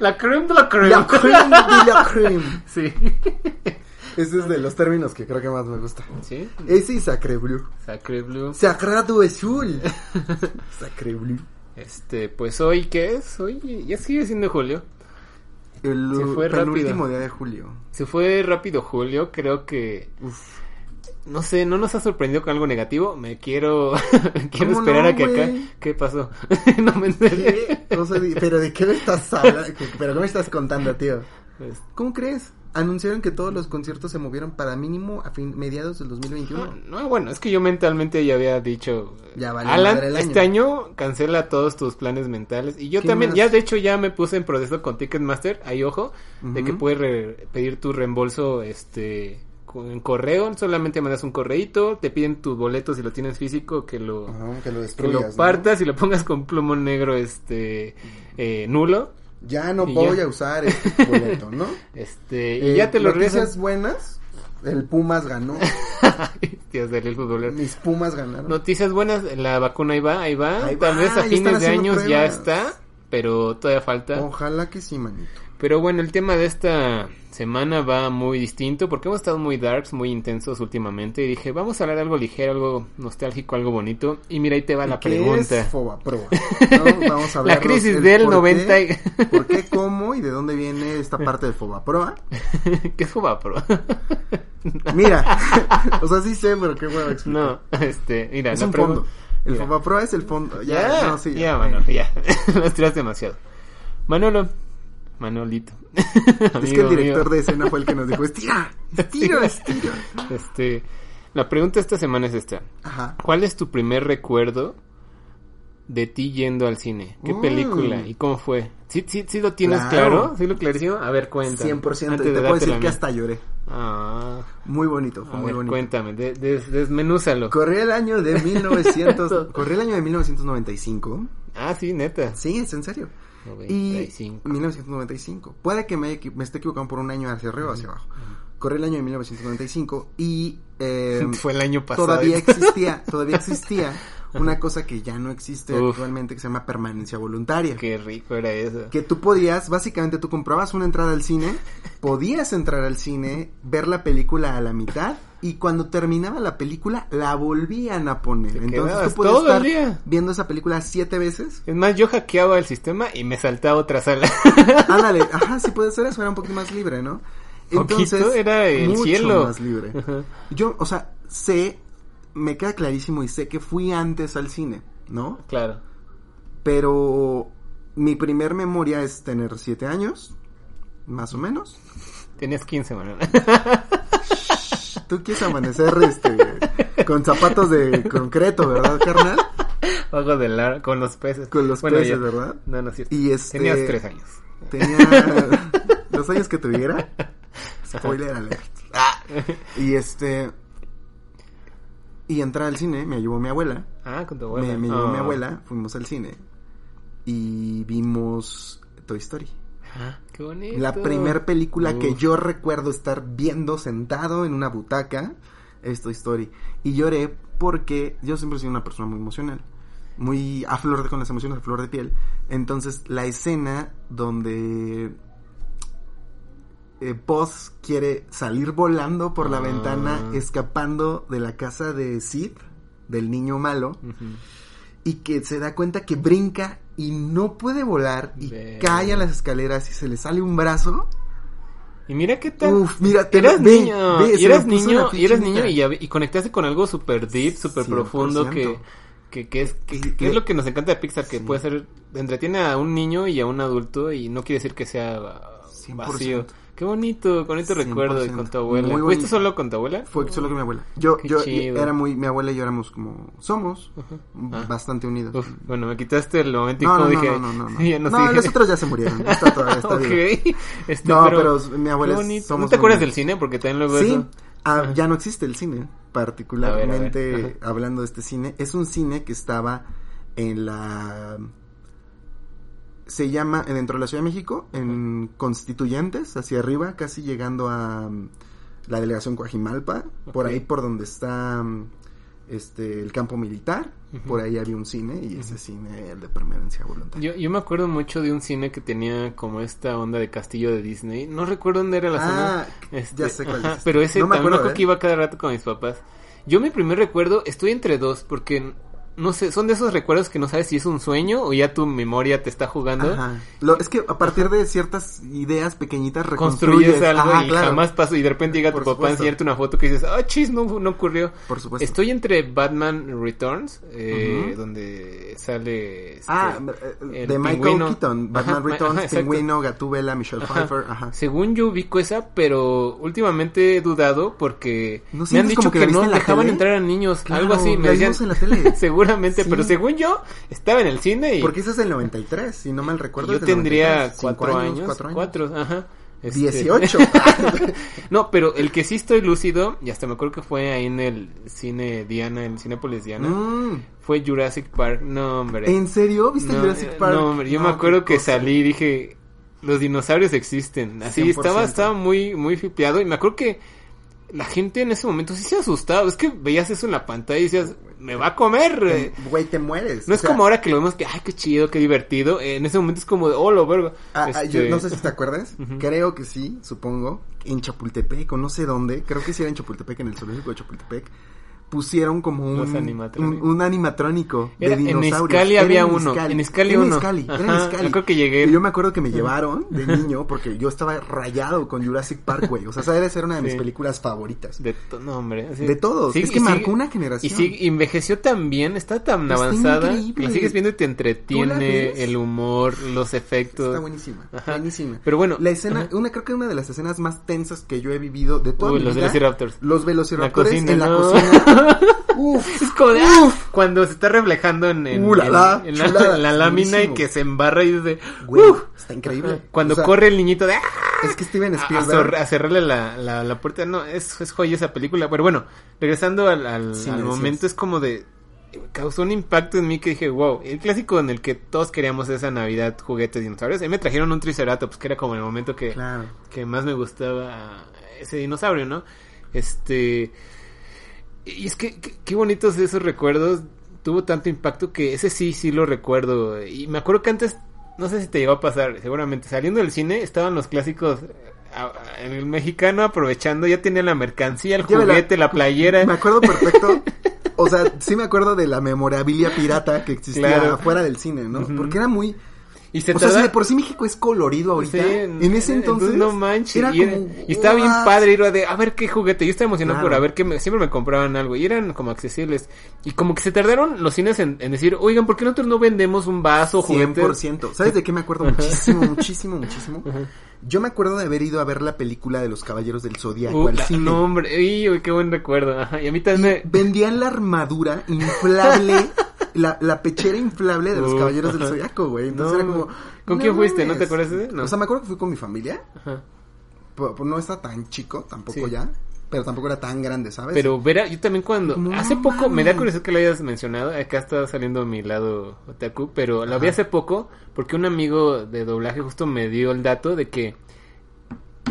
La creme de la creme. La creme de la creme. Sí. Ese es de los términos que creo que más me gusta. Sí. Ese y Sacre Blue. Sacre Blue. Sagrado Azul. Sacre Blue. Este, pues hoy, ¿qué es? Hoy ya sigue siendo julio. El Se fue penúltimo rápido. día de julio. Se fue rápido julio, creo que... No sé, no nos ha sorprendido con algo negativo. Me quiero, quiero ¿Cómo esperar no, a que acá... ¿Qué pasó? no me enteré. O sea, pero ¿de qué me estás hablando? ¿Pero qué me estás contando, tío? Pues, ¿Cómo crees? Anunciaron que todos los conciertos se movieron para mínimo a fin, mediados del no, 2021. no, bueno, es que yo mentalmente ya había dicho... Ya Alan, madre el año". este año cancela todos tus planes mentales. Y yo ¿Qué también, más? ya de hecho ya me puse en proceso con Ticketmaster, ahí ojo, de que puedes pedir tu reembolso este en correo, solamente mandas un correíto, te piden tus boletos si lo tienes físico, que lo, Ajá, que lo que lo ¿no? partas y lo pongas con plumón negro este eh, nulo. Ya no voy ya. a usar este boleto, ¿no? Este, y Eh, ya te lo Noticias regresan. buenas. El Pumas ganó. Tíos del futbolero. Mis Pumas ganaron. Noticias buenas, la vacuna ahí va, ahí va. Ahí Tal va, vez a fines de años ya está, pero todavía falta. Ojalá que sí, manito. Pero bueno, el tema de esta semana va muy distinto porque hemos estado muy darks, muy intensos últimamente y dije, vamos a hablar de algo ligero, algo nostálgico, algo bonito. Y mira, ahí te va la ¿Qué pregunta. es Fobaproa? ¿No? Vamos a La crisis del por 90 Qué, y- ¿Por qué, cómo y de dónde viene esta parte del Fobaproa? ¿Qué es Fobapro? Mira, o sea, sí sé, pero qué huevo explicar. no, este, mira, es la un fondo. El Mira. Fobaproa es el fondo. Ya, Ya, ya, no, sí, ya, bueno. Manolo, ya. Lo estiras demasiado. Manolo, Manolito. Es que el director de escena fue el que nos dijo, estira, estira, estira. Este, la pregunta esta semana es esta. Ajá. ¿Cuál es tu primer recuerdo de ti yendo al cine? ¿Qué Mm. película y cómo fue? ¿Sí, sí, sí lo tienes Claro. claro? ¿Sí lo clarísimo? A ver, cuenta. 100%. Antes Y te puedo decir que hasta lloré. Ah, Muy bonito, fue a muy ver, bonito. cuéntame, de- des- desmenúzalo. Corría el año de 1900, corría el año de 1995. Ah, sí, neta. Sí, es en serio. Y 95. 1995. Puede que me, esté equivocando por un año hacia arriba o hacia abajo. Corría el año de 1995 y eh, Fue el año pasado. todavía existía, todavía existía una cosa que ya no existe Uf. actualmente que se llama permanencia voluntaria. Qué rico era eso. Que tú podías, básicamente tú comprabas una entrada al cine, podías entrar al cine, ver la película a la mitad y cuando terminaba la película la volvían a poner. Te Entonces tú podías todo el estar día. viendo esa película siete veces. Es más, yo hackeaba el sistema y me saltaba otra sala. Ándale, ajá, sí puede ser eso, era un poquito más libre, ¿no? Poquito, era el mucho cielo. más libre. Ajá. Yo, o sea, sé, me queda clarísimo y sé que fui antes al cine, ¿no? Claro. Pero mi primer memoria es tener siete años, más o menos. Tenías 15, Manuel. Tú quieres amanecer este, con zapatos de concreto, ¿verdad, carnal? Hago de lar con los peces. Con los Bueno, peces. ¿verdad? No, no es cierto. Y este- Tenías tres años. Tenía los años que tuviera. Spoiler alert. Y este. Y entrar al cine, me llevó mi abuela. Ah, con tu abuela. Me, me llevó mi Ah. abuela, fuimos al cine. Y vimos Toy Story. Ah, qué bonito. La primer película que yo recuerdo estar viendo sentado en una butaca es Toy Story. Y lloré porque yo siempre he sido una persona muy emocional. Muy a flor de con las emociones a flor de piel. Entonces, la escena donde eh, Buzz quiere salir volando por la Ah. ventana, escapando de la casa de Sid, del niño malo, y que se da cuenta que brinca y no puede volar y cae a las escaleras y se le sale un brazo. Y mira qué tal. Uf, mira, te eras ve, niño, ve, y eras niño, y eras niño y, conectaste con algo súper deep, súper 100%. profundo que, que, que es, que, es lo que nos encanta de Pixar, que Sí. puede ser, entretiene a un niño y a un adulto y no quiere decir que sea 100%. Qué bonito, bonito 100%. recuerdo de con tu abuela. ¿Fuiste solo con tu abuela? Fue solo con mi abuela. Yo, Qué yo chido. era muy, mi abuela y yo éramos como, somos Ah. bastante unidos. Uf, bueno, me quitaste el momento y No, como no, dije. no, no, no, no. no, No, los otros ya se murieron. Está todavía, está ok. vivo. Este, No, pero, pero mi abuela es- bonito. somos ¿No te acuerdas del cine? Porque también luego Sí, eso. ah, ya no existe el cine, particularmente A ver, a ver, hablando de este cine. Es un cine que estaba en la... Se llama, dentro de la Ciudad de México, en Constituyentes, hacia arriba, casi llegando a mm, la delegación Coajimalpa, por ahí por donde está mm, este el campo militar, por ahí había un cine y ese cine el de permanencia voluntaria. Yo, yo me acuerdo mucho de un cine que tenía como esta onda de castillo de Disney. No recuerdo dónde era la zona. Ah, Este, ya sé cuál ajá, es. Pero ese No me también me acuerdo, acuerdo ¿eh? que iba cada rato con mis papás. Yo mi primer recuerdo, estoy entre dos, porque no sé, son de esos recuerdos que no sabes si es un sueño o ya tu memoria te está jugando. Ajá. Lo, es que a partir de ciertas ideas pequeñitas Construyes reconstruyes algo Ajá, y claro. jamás pasó y de repente llega tu papá a enseñarte una foto que dices, ah, chis, no, no ocurrió. Por supuesto. Estoy entre Batman Returns, eh, donde sale... este, Ah, eh, el de Michael pingüino. Keaton, Batman Ajá, Returns. Pingüino, Gatúbela, Michelle. Pfeiffer, ajá. Según yo ubico esa, pero últimamente he dudado porque ¿No me han dicho que que, no dejaban tele? entrar a niños, Claro, algo así, me decían en la tele. seguramente, Sí. pero según yo estaba en el cine y Porque ese es el 93, si no mal recuerdo. yo tendría 93, cinco cuatro años, cuatro años. cuatro, ajá. este- 18. no, pero el que sí estoy lúcido, y hasta me acuerdo que fue ahí en el cine Diana, en el Cinépolis Diana, Mm, fue Jurassic Park. No, hombre. ¿En serio? ¿Viste no, Jurassic Park? No, hombre, yo No, me acuerdo que cosa. salí y dije, los dinosaurios existen. Así 100%. estaba, estaba muy, muy flipeado y me acuerdo que la gente en ese momento sí se asustaba. Es que veías eso en la pantalla y decías, me va a comer. eh". Güey, te mueres. No es sea, como ahora que lo vemos que, ay, qué chido, qué divertido. Eh, en ese momento es como de, oh, lo verga. Ah, ah, yo Este, no sé si te acuerdas. Creo que sí, supongo. En Chapultepec o no sé dónde. Creo que sí era en Chapultepec, en el zoológico de Chapultepec. Pusieron como un, un, animatrónicos. un animatrónico Era- de en dinosaurios. Iscali Era había en uno, Iscali. en Iscali Era en uno. Iscali, era en Iscali. yo creo que llegué. Y yo me acuerdo que me llevaron de niño porque yo estaba rayado con Jurassic Park, güey. O sea, esa debe ser una de mis Sí. películas favoritas. De to- no, hombre. así- De todos. Sí, es que y marcó sigue- una Y generación. sí, envejeció tan bien, está tan Está avanzada. increíble. La sigues viendo y te ¿Tú la entretiene el humor, los efectos. Está buenísima. Ajá. Buenísima. Pero bueno, La escena, ajá. una creo que una de las escenas más tensas que yo he vivido de toda Uy, mi los vida. Velociraptors. Los velociraptores La cocina, en la no. cocina. Uf. Es como de, ¡ah! cuando se está reflejando en, en, Uh, la, en- la, en la, chulada, en la lámina buenísimo. y que se embarra y dice, Güey, ¡uh! está increíble. Cuando O sea, corre el niñito de, ¡ah! Es que Steven a, a Spielberg. a cerrarle la, la, la puerta. No, es, es joya esa película. Pero bueno, regresando al, al, Sí, al me decías. momento, es como de. Causó un impacto en mí que dije, wow, el clásico en el que todos queríamos esa Navidad juguetes dinosaurios. A me trajeron un Triceratops, que era como el momento que, Claro. que más me gustaba ese dinosaurio, ¿no? Este. Y es que, qué- bonitos esos recuerdos. Tuvo tanto impacto que ese sí, sí lo recuerdo. Y me acuerdo que antes, no sé si te llegó a pasar, seguramente saliendo del cine estaban los clásicos. a- El mexicano aprovechando, ya tenía la mercancía, el juguete, la playera. Me acuerdo perfecto. O sea, sí me acuerdo de la memorabilia pirata que existía Claro. afuera del cine, ¿no? Porque era muy... Y se O sea, si tarda- de por sí México es colorido ahorita, Sí, en ese entonces, no manches. era y, era- como, y estaba bien padre ir a de a ver qué juguete. Yo estaba emocionado Claro. por a ver qué me- siempre me compraban algo. Y eran como accesibles. Y como que se tardaron los cines en, en decir, oigan, ¿por qué nosotros no vendemos un vaso, juguetes? 100%. ¿Sabes de qué me acuerdo muchísimo, muchísimo, muchísimo? Yo me acuerdo de haber ido a ver la película de los Caballeros del Zodíaco Uh, al cine. no, hombre, uy, qué buen recuerdo. Ajá, y a mí también me... Vendían la armadura inflable, la, la pechera inflable de los Uh, Caballeros del ajá. Zodíaco, güey. Entonces No, era como... ¿con quién fuiste? ¿No te acuerdas de- no. O sea, me acuerdo que fui con mi familia. Ajá. Pues, pues, no está tan chico, tampoco Sí. ya. Pero tampoco era tan grande, ¿sabes? Pero verá, yo también cuando... Hace poco, me da curiosidad que lo hayas mencionado, acá está saliendo mi lado otaku, pero lo vi hace poco porque un amigo de doblaje justo me dio el dato de que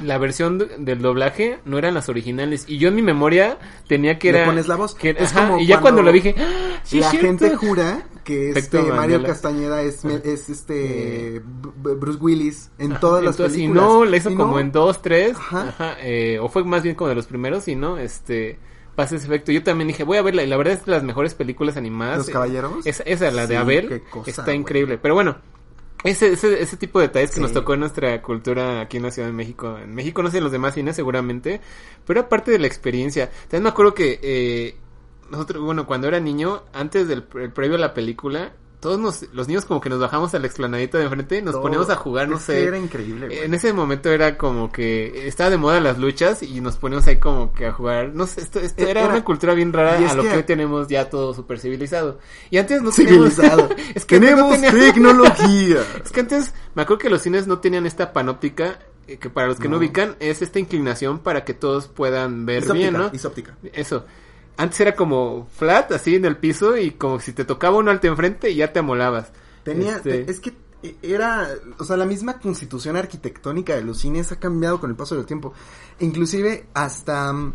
la versión de- del doblaje no eran las originales y yo en mi memoria tenía que Le era... pones la voz. que- Es ajá, como y ya cuando, lo dije, ¡Ah, sí, la gente jura que este Mario. Castañeda es, es este B- Bruce Willis en todas las Entonces, películas. Y no, la hizo Y como no. en dos, tres, Ajá. ajá, eh, o fue más bien como de los primeros y no, este, pasa ese efecto. Yo también dije, voy a verla y la verdad es de las mejores películas animadas. ¿Los Eh, Caballeros? Esa, esa la de Sí, Abel, qué cosa, está increíble. Pero bueno, ese, ese, ese tipo de detalles que nos tocó en nuestra cultura aquí en la Ciudad de México. En México no sé en los demás cines seguramente, pero aparte de la experiencia. También me acuerdo que eh, nosotros, bueno, cuando era niño, antes del pre- previo a la película, todos nos, los niños como que nos bajamos a la explanadita de enfrente, nos Todo. poníamos a jugar, no Es sé. Era increíble, güey. En ese momento era como que estaba de moda las luchas y nos poníamos ahí como que a jugar. No sé, esto, esto Eh, era, era- una cultura bien rara y a lo que... que- hoy tenemos ya todo súper civilizado. Y antes no Civilizado. teníamos... es que antes no Tenemos teníamos- tecnología. es que antes me acuerdo que los cines no tenían esta panóptica eh, que para los que no. No. ubican es esta inclinación para que todos puedan ver bien, ¿no? es óptica. Eso. Antes era como flat, así en el piso, y como si te tocaba uno alto enfrente y ya te amolabas. Tenía, Este, es que era, o sea, la misma constitución arquitectónica de los cines ha cambiado con el paso del tiempo. Inclusive hasta mm,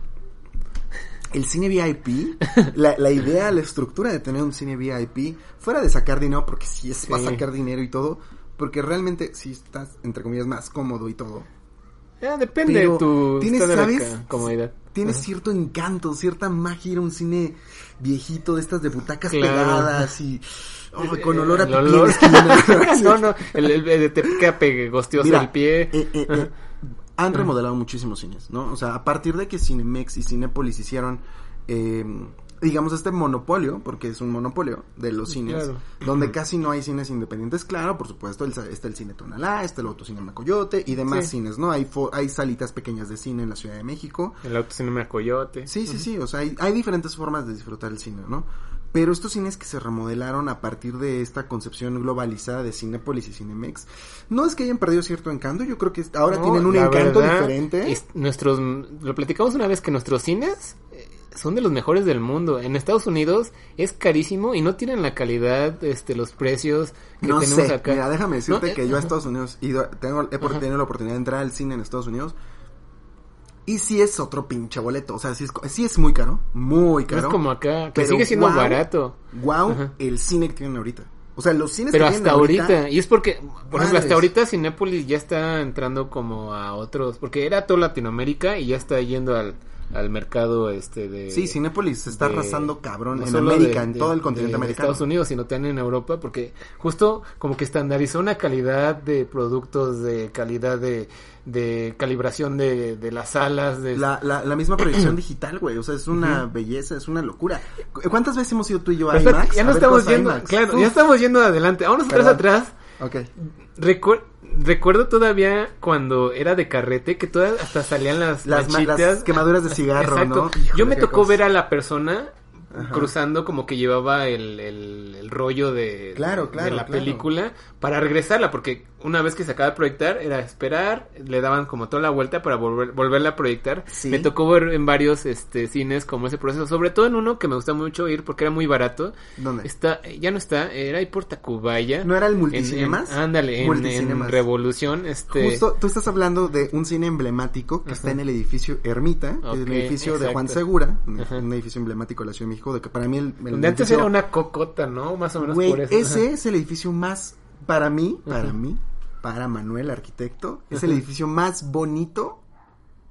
el cine VIP, la, la idea, la estructura de tener un cine VIP, fuera de sacar dinero, porque sí es Sí. va a sacar dinero y todo, porque realmente sí estás, entre comillas, más cómodo y todo. ya depende Pero de tu tienes, ¿sabes? ca- Ajá. cierto encanto, cierta magia ir a un cine viejito de estas de butacas Claro. pegadas y oh, con olor a El olor. esquina. no, no, el, el, el- te queda pegostioso Mira, el pie. eh, eh, eh, han remodelado muchísimos cines, ¿no? O sea, a partir de que Cinemex y Cinépolis hicieron, eh, digamos, este monopolio, porque es un monopolio de los cines, Claro. donde casi no hay cines independientes, claro, por supuesto, el, está el cine Tonalá, está el Autocinema Coyote y demás Sí. cines, ¿no? Hay, fo- hay salitas pequeñas de cine en la Ciudad de México. El autocinema Coyote. Sí, sí, sí, o sea, hay, hay diferentes formas de disfrutar el cine, ¿no? Pero estos cines que se remodelaron a partir de esta concepción globalizada de Cinépolis y Cinemex, no es que hayan perdido cierto encanto, yo creo que ahora No, tienen un encanto verdad, diferente. es- nuestros, lo platicamos una vez que nuestros cines son de los mejores del mundo. En Estados Unidos es carísimo y no tienen la calidad, este, los precios que No tenemos sé, acá. mira, déjame decirte No, eh, que yo a. Estados Unidos he ido, tengo, he Ajá. tenido la oportunidad de entrar al cine en Estados Unidos y sí es otro pinche boleto, o sea, sí es, sí es muy caro, muy No caro. es como acá, que pero sigue siendo barato. Wow, Ajá. el cine que tienen ahorita. O sea, los cines Pero que hasta tienen ahorita, y es porque, por ejemplo, hasta ahorita Cinépolis ya está entrando como a otros, porque era todo Latinoamérica y ya está yendo al, al mercado este de... Sí, Cinépolis se está de- arrasando cabrón no en América, de- en de- todo el continente de americano. Estados Unidos, sino también en Europa, porque justo como que estandarizó una calidad de productos, de calidad de, de calibración de, de las salas, de... La, la, la misma proyección digital, güey. O sea, es una belleza, es una locura. ¿Cu- ¿Cuántas veces hemos ido tú y yo a IMAX? ya no estamos yendo, IMAX? claro, Uf. ya estamos yendo adelante, vámonos atrás atrás. Ok. Recuer- recuerdo todavía cuando era de carrete que todas hasta salían las Las, las quemaduras de cigarro, Exacto. ¿no? Híjole, Yo me tocó cosa. ver a la persona Ajá. cruzando como que llevaba el, el, el rollo de, Claro, claro, de la claro. película para regresarla, porque una vez que se acaba de proyectar era esperar, le daban como toda la vuelta para volver, volverla a proyectar. Sí. Me tocó ver en varios este cines como ese proceso, sobre todo en uno que me gusta mucho ir porque era muy barato. ¿Dónde? Está, ya no está, era ahí por Tacubaya. ¿No era el En- Multicinemas? en- ándale, en, Multicinemas. en Revolución, este... Justo, tú estás hablando de un cine emblemático que está en el edificio Ermita, Ok, el edificio de Juan. Segura, un, Ajá. un edificio emblemático de la Ciudad de México, de que para mí el, el donde antes era una cocota, ¿no? Más o menos por eso. ese Ajá. es el edificio más, para mí, para mí, para Manuel, arquitecto, es el edificio más bonito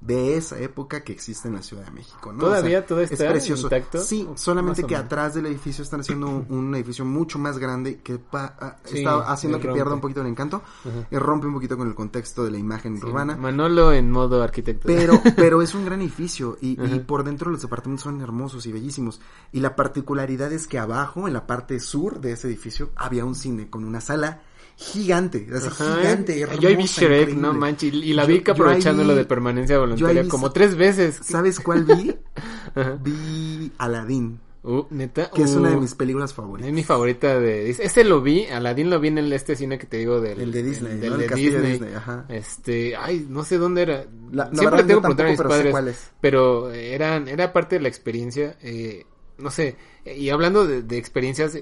de esa época que existe en la Ciudad de México, ¿no? ¿Todavía todo es está precioso. intacto? Sí, solamente que menos. atrás del edificio están haciendo un, un edificio mucho más grande que pa- Sí, está haciendo que pierda un poquito el encanto Ajá. y rompe un poquito con el contexto de la imagen Sí, urbana. Manolo en modo arquitecto. Pero, pero es un gran edificio y, por dentro los departamentos son hermosos y bellísimos. Y la particularidad es que abajo, en la parte sur de ese edificio, había un cine con una sala gigante, así Ajá. gigante, Yo ahí vi Shrek, increíble. no manches, y la Yo- vi yo ahí aprovechándolo vi- de permanencia voluntaria vi- como tres veces. ¿Sabes cuál vi? Ajá. vi Aladdin, Uh, neta. que es una de Uh, mis películas favoritas. Es mi favorita de Ese lo vi, Aladdin lo vi en el, este cine que te digo del El de Disney, del ¿no? de El castillo de Disney. Disney, ajá. Este, ay, no sé dónde era. La- la Siempre tengo que preguntar a mis padres. Pero eran, era parte de la experiencia. Eh, no sé. Y hablando de, de experiencias,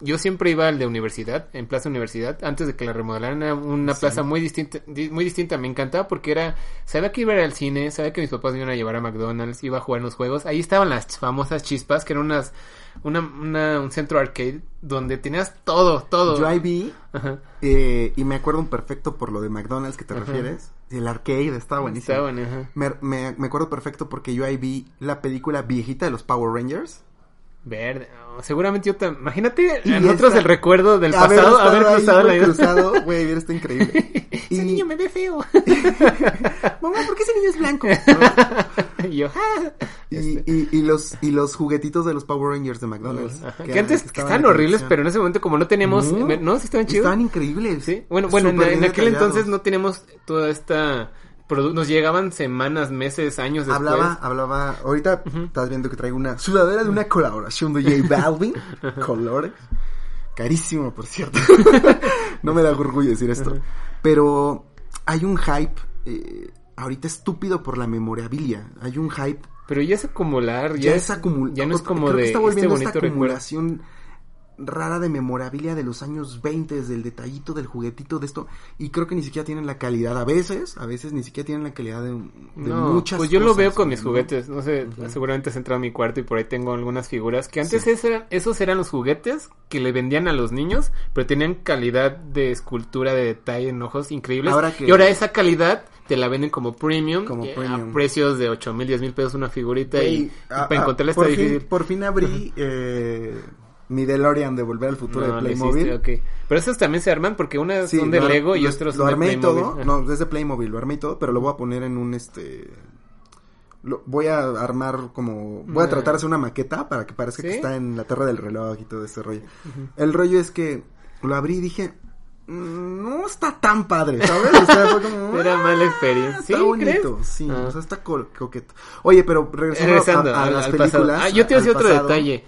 yo siempre iba al de universidad, en Plaza Universidad, antes de que la remodelaran. Era una Sí. plaza muy distinta, di- muy distinta. Me encantaba porque era, sabía que iba a ir al cine, sabía que mis papás me iban a llevar a McDonald's, iba a jugar en los juegos. Ahí estaban las famosas chispas, que eran unas, una, una- un centro arcade donde tenías todo, todo. Yo ahí vi, eh, y me acuerdo un perfecto por lo de McDonald's que te Ajá. refieres. El arcade estaba buenísimo. Está bueno, ajá. Me, me, me acuerdo perfecto porque yo ahí vi la película viejita de los Power Rangers. Verde, seguramente yo también. Imagínate Y nosotros el recuerdo del Haber pasado, haber cruzado la cruzado, güey, mira, está increíble. Ese niño me ve feo. Mamá, ¿por qué ese niño es blanco? y yo, ah. y, Este, y, y los, y los juguetitos de los Power Rangers de McDonald's. ajá, que que antes estaban estaban horribles, pero en ese momento como no teníamos, No. ¿no? ¿Sí estaban chidos? Estaban increíbles. Sí, bueno, bueno, en, en aquel entonces no teníamos toda esta nos llegaban semanas, meses, años después. Hablaba, hablaba, ahorita estás viendo que traigo una sudadera de una colaboración de J Balvin, colores, carísimo por cierto, no me da orgullo decir esto, pero hay un hype, eh, ahorita estúpido por la memorabilia, hay un hype, Pero ya es acumular, ya, ya, es acumulado, Ya no es como creo de que está este volviendo bonito esta recuerdo. Rara de memorabilia de los años 20, del detallito, del juguetito, de esto, y creo que ni siquiera tienen la calidad, a veces, a veces ni siquiera tienen la calidad de, de No, muchas pues yo lo veo con ¿no? mis juguetes, no sé, seguramente has entrado a mi cuarto y por ahí tengo algunas figuras que antes esos, eran, esos eran los juguetes que le vendían a los niños, pero tenían calidad de escultura, de detalle en ojos increíbles. Ahora que- Y ahora esa calidad te la venden como premium, Como eh, premium. a precios de 8 mil, 10 mil pesos una figurita y, para encontrarla está fin- difícil. Por fin abrí eh, mi DeLorean de Volver al Futuro No, de lo Playmobil. hiciste, ok. Pero esos también se arman porque unas Sí, son de lo Lego y lo- otros lo son de armé y Playmobil. todo. No, es de Playmobil, lo armé y todo, pero lo voy a poner en un este lo, voy a armar como voy a tratar de hacer una maqueta para que parezca que está en la Tierra del Reloj y todo ese rollo. El rollo es que lo abrí y dije, "Mm, no está tan padre, ¿sabes? O sea, fue como Era "Ah, mala experiencia. Está ¿Sí, bonito, crees? sí, Ah. o sea, está co- coqueto. Oye, pero regresando, Regresando a, las películas. Ah, yo te iba a decir otro pasado. detalle.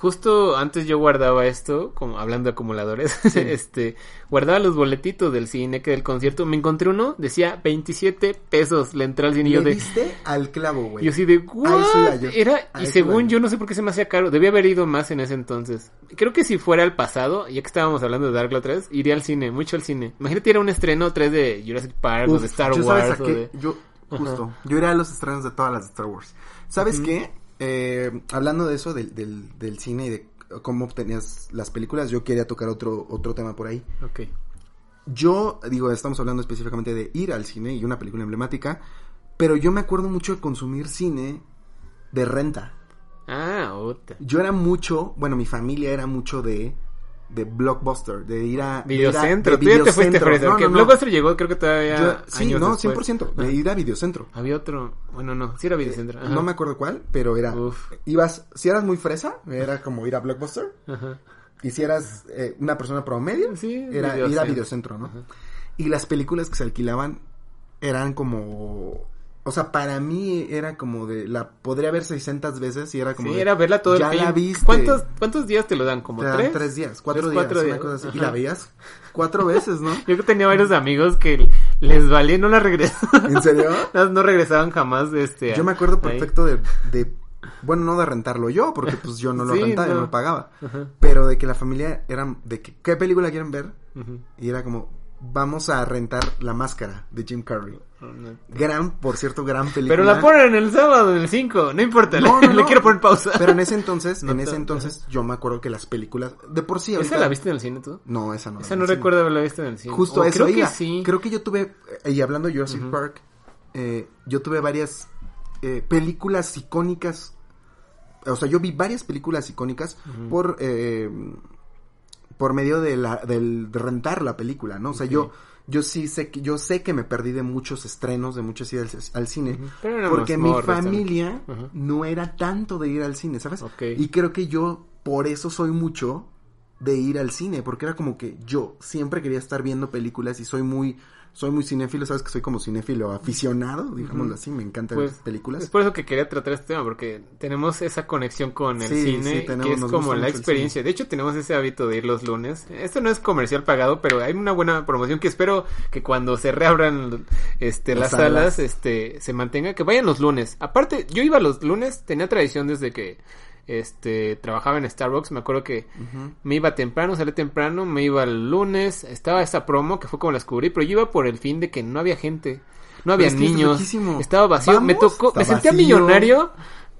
Justo antes yo guardaba esto, como hablando de acumuladores, este, guardaba los boletitos del cine, que del concierto, me encontré uno, decía 27 pesos la entrada al cine, y yo Le de, diste al clavo, güey. yo así de, ¿what? Era, y según yo. no sé por qué se me hacía caro, debía haber ido más en ese entonces. Creo que si fuera al pasado, ya que estábamos hablando de Dark otra vez, iría al cine, mucho al cine. Imagínate ir a un estreno 3 de Jurassic Park o de Star yo sabes Wars a o qué- de... yo justo yo iré a los estrenos de todas las de Star Wars sabes qué Eh, hablando de eso del, del, del cine y de cómo obtenías las películas yo quería tocar otro otro tema por ahí Ok. yo digo estamos hablando específicamente de ir al cine y una película emblemática pero yo me acuerdo mucho de consumir cine de renta Ah, otra. yo era mucho bueno mi familia era mucho de de blockbuster de ir a de ir a- Videocentro, de tú ya te fuiste videocentro. fresa, No, porque no, no. Blockbuster llegó creo que todavía Yo- sí, años no, después. 100%, de ir a videocentro. Había otro, bueno, no, sí era Videocentro. ajá. No me acuerdo cuál, pero era. Uf. Ibas, si eras muy fresa, era como ir a Blockbuster. Ajá. Y si eras eh, una persona promedio, Sí, era ir a Videocentro. videocentro, ¿no? Y las películas que se alquilaban eran como. O sea, para mí era como de. La podría ver 600 veces y era como. Sí, de, era verla todo ya el la viste. ¿Cuántos, ¿Cuántos días te lo dan? ¿Como Te dan tres? tres días, cuatro Tres, días, cuatro una días. cosa así. Y la veías cuatro veces, ¿no? Yo que tenía varios amigos que les valía y no la regresaban. ¿En serio? no, no regresaban jamás, este... Yo me acuerdo perfecto de, de, bueno, no de rentarlo yo, porque pues yo no lo Sí, rentaba, yo no. lo pagaba. Ajá. Pero de que la familia era, de que, ¿qué película quieren ver? Y era como, vamos a rentar La Máscara de Jim Carrey. Gran, por cierto, gran película. Pero la ponen el sábado, en el 5, no importa, No, le, no, le no. quiero poner pausa. Pero en ese entonces, en ese entonces, yo me acuerdo que las películas, de por sí ahorita... ¿Esa la viste en el cine tú? No, esa no. Esa no recuerdo haberla visto en el cine. Justo eso creo iba. que sí. Creo que yo tuve, y hablando de Jurassic. Park, eh, yo tuve varias eh, películas icónicas. O sea, yo vi varias películas icónicas por eh, por medio de la del de rentar la película, ¿no? O sea, yo yo sí sé que yo sé que me perdí de muchos estrenos, de muchas idas al, al cine. Pero porque mi familia no era tanto de ir al cine, ¿sabes? Y creo que yo por eso soy mucho de ir al cine, porque era como que yo siempre quería estar viendo películas y soy muy soy muy cinéfilo, sabes que soy como cinéfilo aficionado, digámoslo así, me encantan Pues, las películas. Es por eso que quería tratar este tema, porque tenemos esa conexión con el Sí, cine, sí, tenemos- que es como la experiencia. De hecho, tenemos ese hábito de ir los lunes. Esto no es comercial pagado, pero hay una buena promoción que espero que cuando se reabran este, Las las, salas. salas, este, se mantenga, que vayan los lunes. Aparte, yo iba los lunes, tenía tradición desde que este trabajaba en Starbucks, me acuerdo que me iba temprano, salí temprano, me iba el lunes, estaba esa promo que fue como la descubrí, pero yo iba por el fin de que no había gente, no había es niños, estaba vacío, me tocó, me sentía vacío. millonario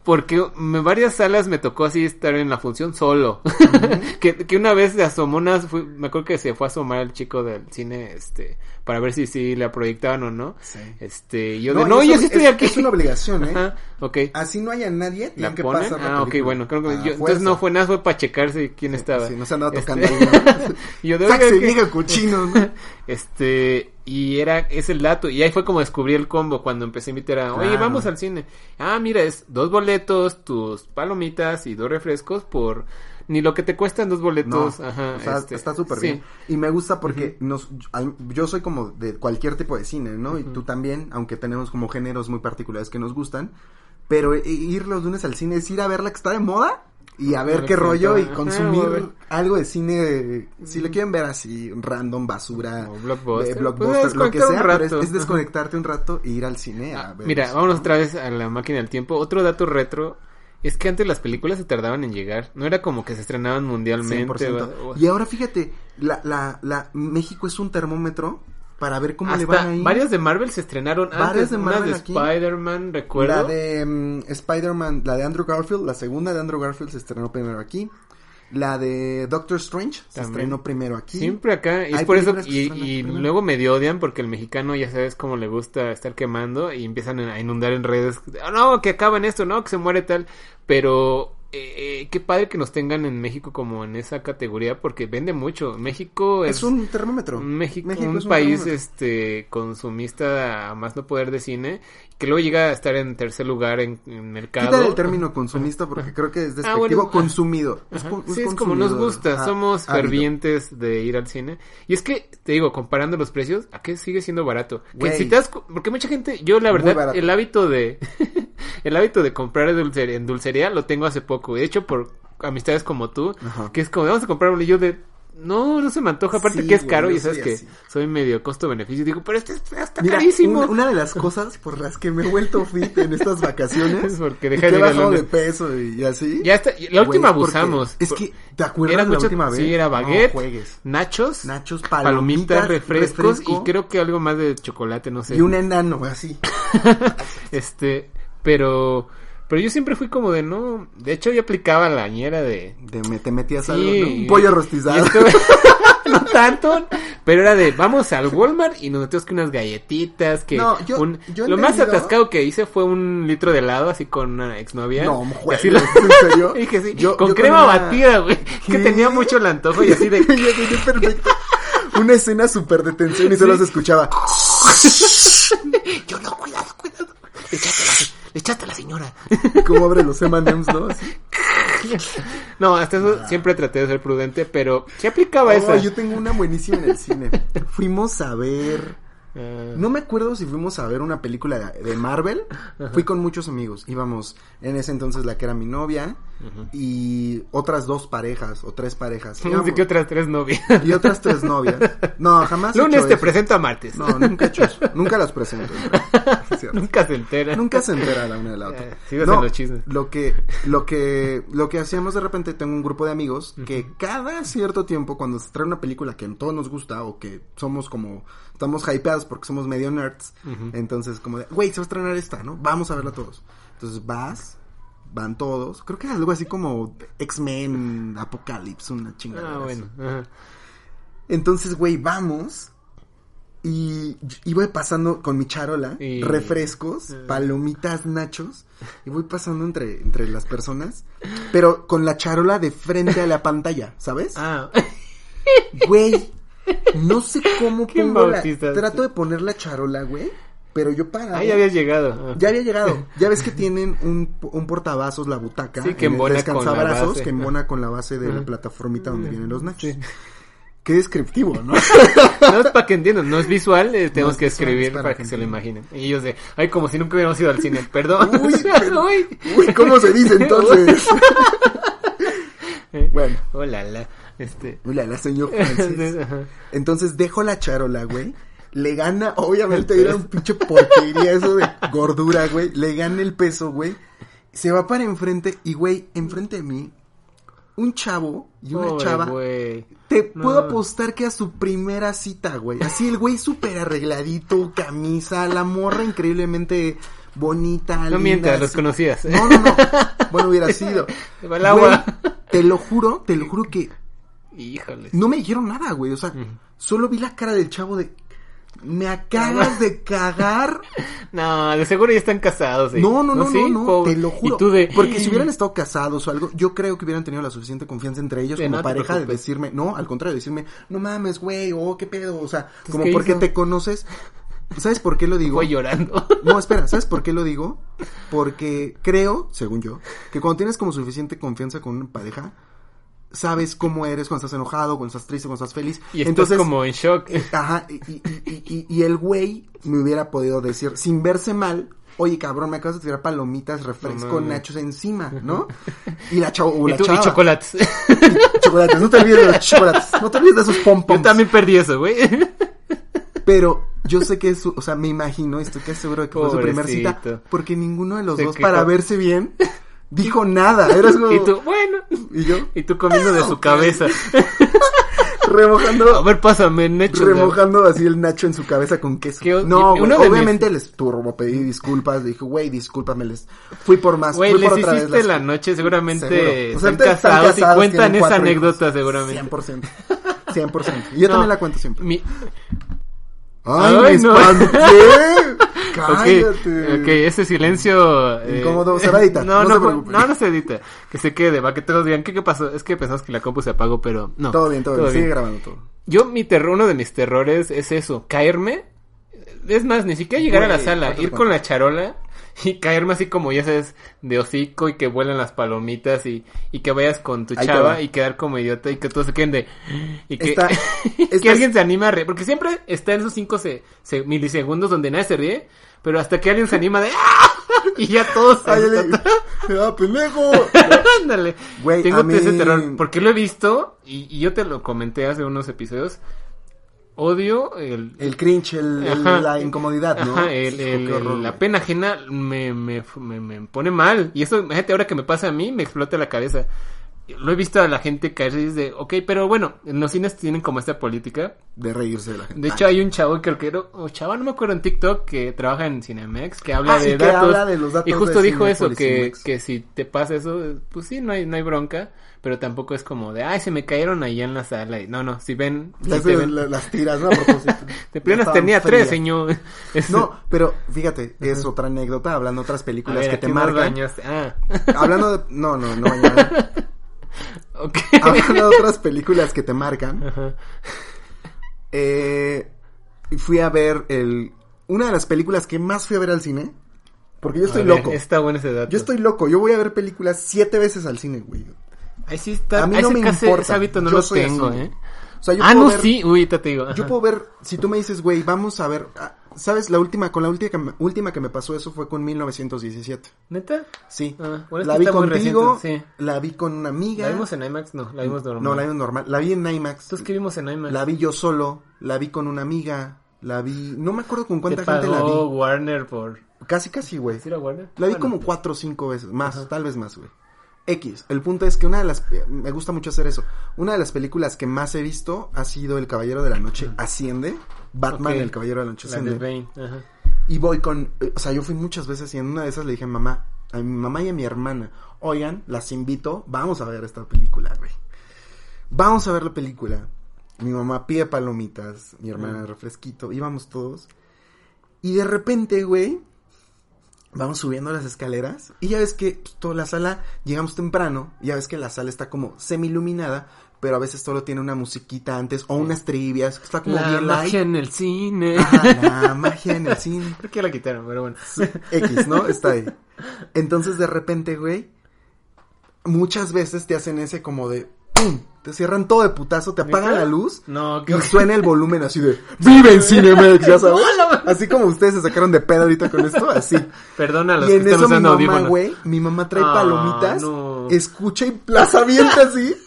porque me, varias salas me tocó así estar en la función solo. que, que una vez se asomó una, fue- me acuerdo que se fue a asomar el chico del cine, este, para ver si si la proyectaban o no. Sí. Este, yo No, de, no, yo sí estoy es- aquí. Es una obligación, ¿eh? Ajá, ok. Así no haya nadie, ¿La que ponen? pasar la Ah, ok, película. bueno, creo que A yo, entonces no fue nada, fue para checarse quién estaba. Sí, no se andaba Este, tocando y yo de Saxe, oiga, ¿qué? vieja cochino, ¿no? Este, Y era, es el dato. Y ahí fue como descubrí el combo cuando empecé a invitar a, oye, Claro. vamos al cine. Ah, mira, es dos boletos, tus palomitas y dos refrescos por ni lo que te cuestan dos No, boletos. Ajá, o sea, este, está súper sí. bien. Y me gusta porque nos, yo soy como de cualquier tipo de cine, ¿no? Y tú también, aunque tenemos como géneros muy particulares que nos gustan. Pero ir los lunes al cine es ir a ver la que está de moda y a ver qué rollo y consumir algo de cine. Si lo quieren ver así, random, basura, O blockbuster, eh, pues, blockbuster, lo que sea, pero es, desconectarte un rato e ir al cine a Ah, ver. mira, vámonos ¿no? otra vez a la máquina del tiempo. Otro dato retro es que antes las películas se tardaban en llegar. No era como que se estrenaban mundialmente. 100%. o- o- Y ahora fíjate, la, la, la, México es un termómetro para ver cómo le van ahí. varias de Marvel se estrenaron Varias antes. de Una Marvel de aquí. Spider-Man, recuerdo. La de mm, Spider-Man, la de Andrew Garfield, la segunda de Andrew Garfield se estrenó primero aquí. La de Doctor Strange se estrenó primero aquí. Siempre acá. Y es por eso. Y, luego me odian porque el mexicano ya sabes cómo le gusta estar quemando y empiezan a inundar en redes. "Ah, no, que acaban esto, no, que se muere tal. Pero. Eh, eh, qué padre que nos tengan en México como en esa categoría porque vende mucho. México es, Es un termómetro. México, México un es un país termómetro. este consumista a más no poder de cine que luego llega a estar en tercer lugar en, en mercado. Quítale el término consumista porque creo que es Ah, despectivo. bueno. consumido. Es Sí, es como consumidor. nos gusta, somos ávido. fervientes de ir al cine. Y es que, te digo, comparando los precios, ¿a qué sigue siendo barato? Que si te das porque mucha gente, yo la verdad, el hábito de, el hábito de comprar en dulcería lo tengo hace poco. De hecho, por amistades como tú, Ajá. que es como, vamos a comprar un y yo de, no, no se me antoja, aparte Sí, que es güey, caro y sabes que así. soy medio costo-beneficio. Digo, pero este es- está Mira, carísimo. un- una de las cosas por las que me he vuelto fit en estas vacaciones Es porque que de bajado de peso y, así. Ya está, la última Güey, abusamos. Es que, ¿te acuerdas Era la mucho- última vez? Sí, era baguette, nachos, Nachos, palomitas, palomitas, refrescos refresco. y creo que algo más de chocolate, no sé. Y un enano, así. Este, pero pero yo siempre fui como de no, de hecho yo aplicaba la ñera de De me, te metías Sí, algo, ¿no? y- Un pollo y rostizado. esto- no tanto, pero era de vamos al Walmart y nos metemos que unas galletitas, que No, yo- un- yo lo más atascado que hice fue un litro de helado así con una exnovia. No, Y juegues, así lo- ¿en serio? Dije sí, Yo- con crema con una- batida, güey, que tenía mucho el antojo y así de perfecto. Una escena súper de tensión y solo se escuchaba. Yo no, cuidado, cuidado. Le echaste a la señora. Cómo abre los M&M's, ¿no? Así. No, hasta eso siempre traté de ser prudente, pero ¿qué aplicaba Oh, esa? yo tengo una buenísima en el cine. Fuimos a ver. Ah, No me acuerdo si fuimos a ver una película de, Marvel. Fui con muchos amigos. Íbamos en ese entonces la que era mi novia y otras dos parejas o tres parejas. no sé qué otras tres novias. Y otras tres novias. No, jamás. he Lunes hecho te eso. presento a martes. No, nunca he hecho eso. Nunca las presento. Nunca se entera. Nunca se entera la una de la otra. Eh, sigas en los chismes. Lo que, lo que, lo que hacíamos de repente, tengo un grupo de amigos que cada cierto tiempo, cuando se trae una película que a todos nos gusta o que somos como, estamos hypeados porque somos medio nerds, entonces como de, güey, se va a estrenar esta, ¿no? Vamos a verla todos. Entonces vas, van todos, creo que era algo así como X-Men, Apocalypse, una chingada. Ah, bueno. ajá. Entonces, güey, vamos. Y, y voy pasando con mi charola, Y- refrescos, palomitas, nachos, y voy pasando entre, entre las personas, pero con la charola de frente a la pantalla, ¿sabes? Ah, Güey, no sé cómo ¿Quién pongo la... Trato de poner la charola, güey, pero yo para... ahí ya habías llegado. Ah. Ya había llegado. Ya ves que tienen un, un portavasos, la butaca. Sí, que embona con la base. que embona con la base de la plataformita donde vienen los nachos. Sí. Qué descriptivo, ¿no? No es para que entiendan, no es visual, eh, tenemos es que escribir es para para, que que se lo imaginen. Y ellos de, ay, como si nunca hubiéramos ido al cine, perdón. Uy, pero- Uy. Uy, ¿cómo se dice entonces? Bueno. Hola, la, este. Hola, la señor Francis. Entonces dejo la charola, güey. Le gana, obviamente era un pinche porquería eso de gordura, güey. Le gana el peso, güey. Se va para enfrente y, güey, enfrente de mí, un chavo y una Pobre chava. güey. Te No. puedo apostar que a su primera cita, güey. Así el güey súper arregladito, camisa, la morra increíblemente bonita. No linda, mientas, los conocías. No, no, no. Bueno, hubiera sido. Güey, te lo juro, te lo juro que Híjole. no me dijeron nada, güey. O sea, solo vi la cara del chavo de. Me acabas de cagar. No, de seguro ya están casados. ¿eh? No, no, no, sí? no, no, te lo juro. Y tú de... Porque si hubieran estado casados o algo, yo creo que hubieran tenido la suficiente confianza entre ellos como no pareja de decirme, no, al contrario, decirme, no mames, güey, oh, qué pedo, o sea, como ¿qué porque hizo? te conoces. ¿Sabes por qué lo digo? Fue llorando. No, espera, ¿sabes por qué lo digo? Porque creo, según yo, que cuando tienes como suficiente confianza con una pareja, sabes cómo eres cuando estás enojado, cuando estás triste, cuando estás feliz. Y estás Entonces, como en shock. Ajá, y, y, y, y- y el güey me hubiera podido decir, sin verse mal, oye cabrón, me acabas de tirar palomitas, refresco, No nachos encima, ¿no? Y la chava, o Y, la tú, y chava. chocolates. chocolates, no te olvides de los chocolates, no te olvides de esos pom Yo también perdí eso, güey. Pero yo sé que es, su- o sea, me imagino, y estoy casi seguro de que fue su primer cita, porque ninguno de los Se dos, quejó. para verse bien, dijo nada. Eras como, Y tú, bueno. y yo, Y tú comiendo de su cabeza. A remojando, ver, pásame, Necho. remojando así el nacho en su cabeza con queso. ¿Qué No, güey, obviamente les turbo, pedí disculpas, le dije, güey, discúlpame, les fui por más, Güey, les por otra vez. hiciste las- la noche, seguramente. O sea, están, te- están casados y cuentan esa anécdota hijos. seguramente. 100%. 100%. Y yo No, también la cuento siempre. mi- Ay, Ay, me no. espanté. Ok, Cállate. ok, ese silencio... eh, Incómodo, se va a editar, No, no no, se no, no se edita. Que se quede, va, que todos digan, ¿qué, qué pasó? Es que pensamos que la compu se apagó, pero no. Todo bien, todo, bien. Sigue grabando todo. Yo, mi terror, uno de mis terrores es eso, caerme. Es más, ni siquiera llegar a la sala, ¿cuánto ir con la charola y caerme así como ya sabes, de hocico y que vuelan las palomitas y, y que vayas con tu Ahí chava va. y quedar como idiota y que todos se queden de... Y que, Está- que alguien se anime a reír, porque siempre está en esos 5 milisegundos donde nadie se ríe, pero hasta que alguien se anima de... ¡Ah! Y ya todos se... ¡Ah, pendejo! Ándale. Güey, Tengo mí- ese terror. Porque lo he visto y, y yo te lo comenté hace unos episodios. Odio el. El cringe, el, la incomodidad, ¿no? Ajá, el- horror, la pena ajena me, me, me, me pone mal. Y eso, imagínate, ahora que me pasa a mí, me explota la cabeza. Lo he visto a la gente caerse y de, ok, pero bueno, en los cines tienen como esta política. De reírse de la gente. De hecho, hay un chavo que creo que, o chava, no me acuerdo en TikTok, que trabaja en Cinemex, que habla Ah, de que datos. habla de los datos y justo dijo eso, que, que si te pasa eso, pues sí, no hay, no hay bronca, pero tampoco es como de, ay, se me cayeron ahí en la sala. Y, no, no, si ven, Las, ven, la- las tiras, ¿no? De plenas tenía tres, señor. No, pero fíjate, es otra anécdota, hablando de otras películas ver, que te marcan. Ah, Hablando de... No, no, no bañar. ok. hablando de otras películas que te marcan. Ajá. Eh, fui a ver el... Una de las películas que más fui a ver al cine. Porque yo estoy ver, loco. Está bueno ese dato. Yo estoy loco. Yo voy a ver películas siete veces al cine, güey. Ahí sí está, A mí no me importa. ese hábito no Yo lo tengo, así. eh. O sea, yo Ah, puedo no, ver- sí, uy, te digo. Yo puedo ver, si tú me dices, güey, vamos a ver, ah, ¿sabes? La última, con la última que, me, última que me pasó eso fue con 1917. ¿Neta? Sí. Ah, bueno, la vi contigo, reciente, sí. la vi con una amiga. ¿La vimos en IMAX? No, la vimos normal. No, la vimos normal. La vi en IMAX. Entonces, ¿qué vimos en IMAX? La vi yo solo, la vi con una amiga, la vi, no me acuerdo con Te cuánta gente la vi. Warner por... Casi, casi, güey. ¿Sí era Warner? La vi Bueno. como cuatro o cinco veces, más, tal vez más, güey. X. El punto es que una de las, me gusta mucho hacer eso. Una de las películas que más he visto ha sido El Caballero de la Noche Asciende. Batman, Ok. El Caballero de la Noche La de Asciende. Bane, ajá. Y voy con, eh, o sea, yo fui muchas veces y en una de esas le dije a mamá, a mi mamá y a mi hermana, oigan, las invito, vamos a ver esta película, güey. Vamos a ver la película. Mi mamá pide palomitas, mi hermana refresquito, íbamos todos. Y de repente, güey, vamos subiendo las escaleras y ya ves que toda la sala, llegamos temprano, ya ves que la sala está como semi iluminada, pero a veces solo tiene una musiquita antes o unas trivias, está como La bien light. magia en el cine. La magia en el cine. Creo que la quitaron, pero bueno. X, ¿no? Está ahí. Entonces, de repente, güey, muchas veces te hacen ese como de ¡pum! Te cierran todo de putazo, te apagan la luz No, y suena el volumen así de ¡Vive en Cinemex! Ya sabes. Así como ustedes se sacaron de pedo ahorita con esto, así. Perdona los Y en eso mi mamá, güey, mi mamá trae Ah, palomitas, no. escucha y plaza avienta así.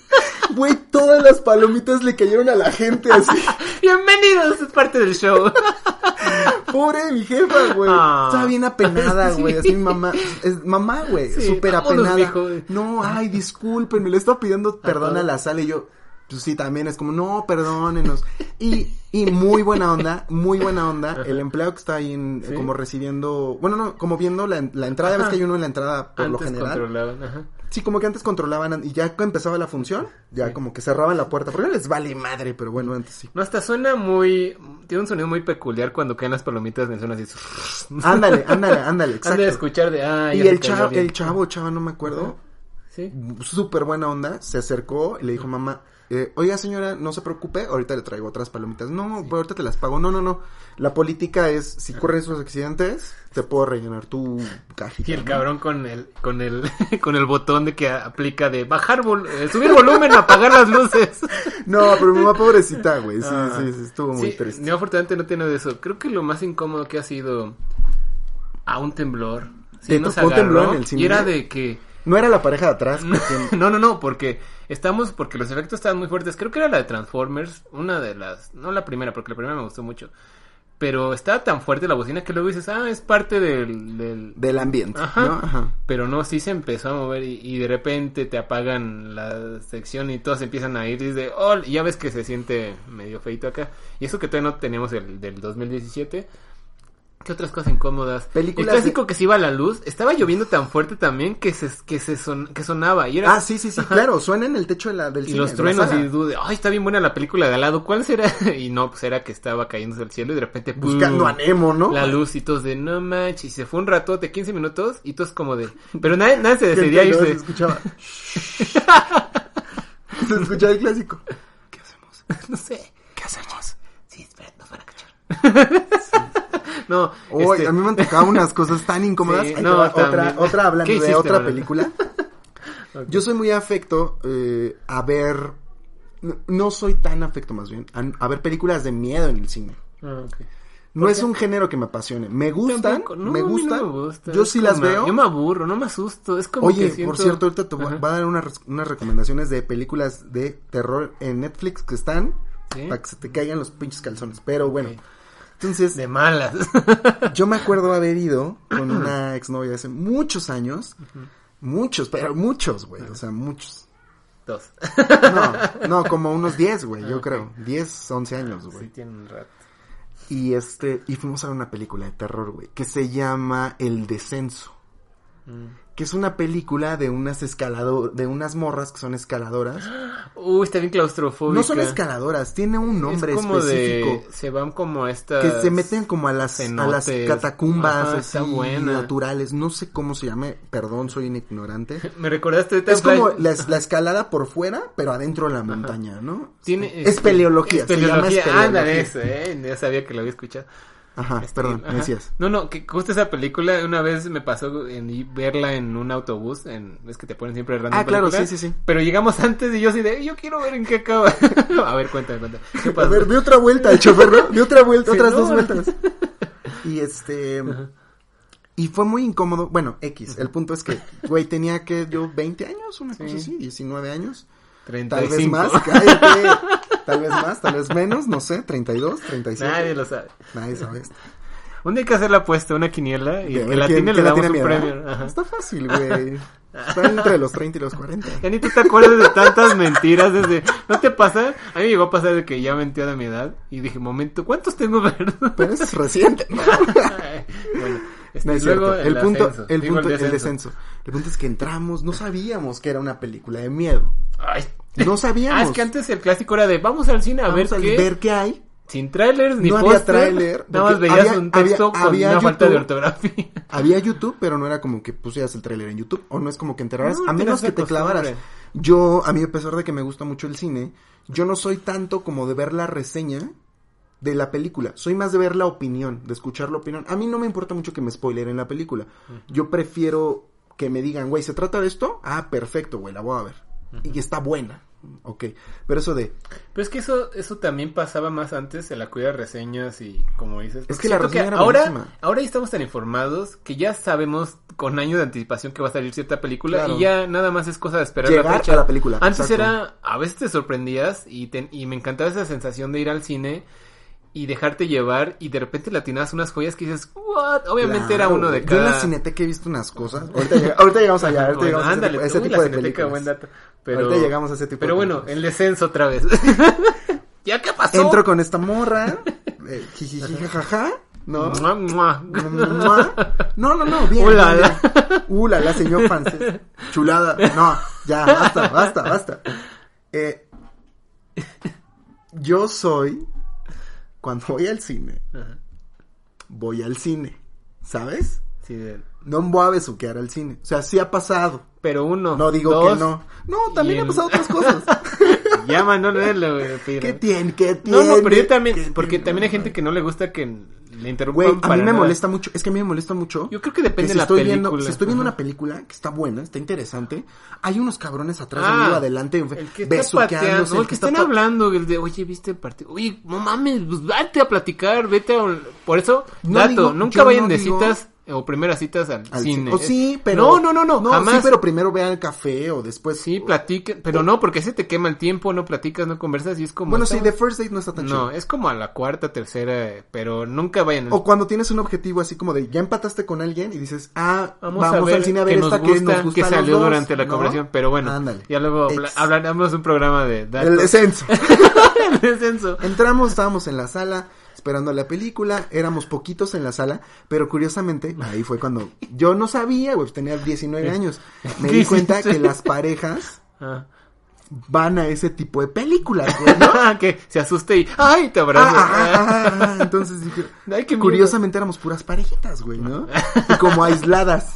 Güey, todas las palomitas le cayeron a la gente así. Bienvenidos, es parte del show. Pobre mi jefa, güey. Ah. Estaba bien apenada, Sí. güey. Así mi mamá. Es mamá, güey. Súper apenada. mijo. No, ay, discúlpenme. Le estaba pidiendo perdón a la sala y yo. Pues sí, también es como, no, perdónenos. Y, y muy buena onda, muy buena onda. El empleado que está ahí en, Sí. como recibiendo, bueno, no, como viendo la, la entrada, ves que hay uno en la entrada por lo general. ajá. Sí, como que antes controlaban y ya empezaba la función, ya Sí. como que cerraban la puerta. Porque no les vale madre, pero bueno, antes sí. No, hasta suena muy... Tiene un sonido muy peculiar cuando caen las palomitas, me suena así... Ándale, ándale, ándale, exacto. de escuchar de... Ah, y el chavo, el chavo, chava, no me acuerdo, Sí. súper buena onda, se acercó y le dijo, mamá, eh, oiga señora, no se preocupe, ahorita le traigo otras palomitas. No, ahorita te las pago. No, no, no. La política es, si corres esos accidentes, te puedo rellenar tu cajita. Y el ¿no? cabrón con el, con el, con el botón de que aplica de bajar, vol- eh, subir volumen, apagar las luces. No, pero mi mamá pobrecita, güey. Sí, Ah. sí, sí, estuvo muy Sí, triste. yo afortunadamente no tiene de eso. Creo que lo más incómodo que ha sido a un temblor. Sí, ¿Te nos agarró, temblor en el cine? Y era de que... No era la pareja de atrás. porque- No, no, no, porque estamos, porque los efectos estaban muy fuertes. Creo que era la de Transformers, una de las, no la primera, porque la primera me gustó mucho. Pero estaba tan fuerte la bocina que luego dices, ah, es parte del, del, del ambiente, Ajá. ¿no? Ajá. Pero no, sí se empezó a mover y, y de repente te apagan la sección y todos empiezan a ir y dices, oh, y ya ves que se siente medio feito acá. Y eso que todavía no tenemos el del 2017. ¿Qué otras cosas incómodas? Películas el clásico que se iba a la luz. Estaba lloviendo tan fuerte también que se, que se son, que sonaba. Y era, Ah, sí, sí, sí, claro. Suena en el techo de la, del y cine. los de la truenos y dude, ay, está bien buena la película de al lado. ¿Cuál será? Y no, pues era que estaba cayéndose al cielo y de repente Buscando a Nemo, ¿no? la luz y todos de no manches. Y se fue un rato de 15 minutos y todos como de. Pero nadie, nadie se decidía irse. Se escuchaba. se escuchaba el clásico. ¿Qué hacemos? No sé. ¿Qué hacemos? Sí, espera, nos van a cachar. No, Uy, este, a mí me han tocado unas cosas tan incómodas. Sí, no, otra, otra hablando ¿Qué de otra Manuel? película. Yo soy muy afecto eh, a ver. no- No soy tan afecto más bien a, a ver películas de miedo en el cine. Ah. No es un género que me apasione. Me gustan, no, me no gustan. me gusta, Yo es sí las veo. Yo me aburro, no me asusto. Es como Oye, que siento... por cierto, ahorita te voy, Ajá. voy a dar unas, recomendaciones de películas de terror en Netflix que están ¿Sí? para que se te caigan los pinches calzones. Pero bueno. Entonces De malas. yo me acuerdo haber ido con una exnovia hace muchos años. Muchos, pero muchos, güey. O sea, muchos. Dos. No, no, como unos 10, güey, yo Ah, creo. 10, 11 años, Sí, güey. tiene un rato. Y este, y fuimos a ver una película de terror, güey, que se llama El Descenso. Mm. Que es una película de unas escalador, de unas morras que son escaladoras. Uy, está bien claustrofóbica. No son escaladoras, tiene un nombre es como específico. De, se van como a estas... Que se meten como a las, a las catacumbas Ajá, así, naturales. No sé cómo se llame, perdón, soy un ignorante. Me recordaste ahorita Es como la, la escalada por fuera, pero adentro de la montaña, ¿no? Tiene, es este, peleología, Es se llama espeleología. Eso, eh. Ya sabía que lo había escuchado. Ajá, Este, perdón, ajá. me decías. No, no, que justo esa película una vez me pasó en verla en un autobús, en ves que te ponen siempre random Ah, claro, sí, sí, sí. Pero llegamos antes y yo así de, yo quiero ver en qué acaba. a ver, cuéntame, cuéntame. ¿Qué A ver, de otra vuelta, el chofer, ¿no? De otra vuelta, Sí, otras no. dos vueltas. Y este... Y fue muy incómodo. Bueno, X. El punto es que, güey, tenía que yo 20 años, una cosa Sí. así, 19 años. 35. Tal vez más, cállate. Tal vez más, tal vez menos, no sé, 32, 37. Nadie lo sabe. Nadie sabe esto. Un día hay que hacer la apuesta, una quiniela, y el que la tiene le damos un miedo, premio. Ajá. Está fácil, güey. Está entre los 30 y los 40. Ya ni tú te acuerdas de tantas mentiras desde... ¿No te pasa? A mí me llegó a pasar de que ya mentía de mi edad y dije, momento, ¿cuántos tengo, verdad? Pero eso es reciente, ¿no? bueno, este, No es luego cierto. El, punto, ascenso, el punto, el descenso. El punto es que entramos, no sabíamos que era una película de miedo. Ay. No sabíamos. Ah, es que antes el clásico era de vamos al cine a Vamos ver a qué. ver qué hay. Sin trailers ni No había tráiler, Nada más veías había- un texto había- con había una falta de YouTube. ortografía. Había YouTube, pero no era como que pusieras el tráiler en YouTube. O no es como que enterraras. No, a menos que te clavaras. Yo, a mí, a pesar de que me gusta mucho el cine, yo no soy tanto como de ver la reseña de la película. Soy más de ver la opinión, de escuchar la opinión. A mí no me importa mucho que me spoileren la película. Yo prefiero que me digan, güey, ¿se trata de esto? Ah, perfecto, güey, la voy a ver. Y está buena. Ok. Pero eso de, Pero es que eso, eso también pasaba más antes en la cuida de reseñas y como dices. Es que la reseña era ahora, buenísima. ahora ya estamos tan informados que ya sabemos con años de anticipación que va a salir cierta película Claro. y ya nada más es cosa de esperar la llegar fecha. a la película. Antes exacto. era, a veces te sorprendías y, te- y me encantaba esa sensación de ir al cine y dejarte llevar y de repente latinabas unas joyas que dices, what? Obviamente era uno de güey. Yo en cada... la cineteca he visto unas cosas. Ahorita, llega- ahorita llegamos allá. Ahorita Bueno, llegamos a ese tipo- ese tipo la de películas. buen dato. Pero, Ahorita llegamos a ese tipo Pero de bueno, el descenso otra vez. ¿Ya qué pasó? Entro con esta morra. Eh. ¿no? Mua, mua. Mua. No, no, no, bien. Hola, bien, bien. Hola, la señor francés. Chulada. No, ya, basta, basta, basta. Eh, yo soy, cuando voy al cine, Ajá. voy al cine, ¿sabes? Sí, No me voy a besuquear al cine. O sea, sí ha pasado. Pero uno. No digo dos, que no. No, también y ha el- pasado otras cosas. Llama, no leerlo, güey. pira. ¿Qué tiene? ¿Qué No, tiene? no, pero yo ¿Qué también, porque también hay gente que no le gusta que le interrumpan Güey, a para mí me nada. molesta mucho. Es que a mí me molesta mucho. Yo creo que depende si de la estoy película. Viendo, si estoy viendo una película que está buena, está interesante, hay unos cabrones atrás de Ah, mí o adelante El que está pateando, el que está están hablando, el de, oye, ¿viste el partido? Oye, no mames, pues vete a platicar, vete a... Por eso, No dato, digo- nunca vayan no de citas o primeras citas al, al cine. O sí, pero No, no, no, no, jamás. Sí, pero primero vean el café o después Sí, platiquen, pero no, porque se te quema el tiempo, no platicas, no conversas y es como... Bueno, sí, de first date no está tan No, chido. es como a la cuarta, tercera, pero nunca vayan. O cuando tienes un objetivo así como de ya empataste con alguien y dices, ah, Vamos, vamos, a ver al cine a ver que esta nos que gusta, nos gusta que salió dos, durante la ¿no? conversación, pero bueno, Ándale. ya luego Ex. hablaremos un programa de datos. El descenso. El descenso. Entramos, estábamos en la sala esperando la película, éramos poquitos en la sala, pero curiosamente, ahí fue cuando yo no sabía, güey, tenía 19 años. Me ¿Qué di cuenta que las parejas Ah. van a ese tipo de películas, güey, ¿no? que se asuste y ¡ay! te abrazo. ah, ah, ah, Entonces dije, Ay, qué miedo. curiosamente éramos puras parejitas, güey, ¿no? Y como aisladas.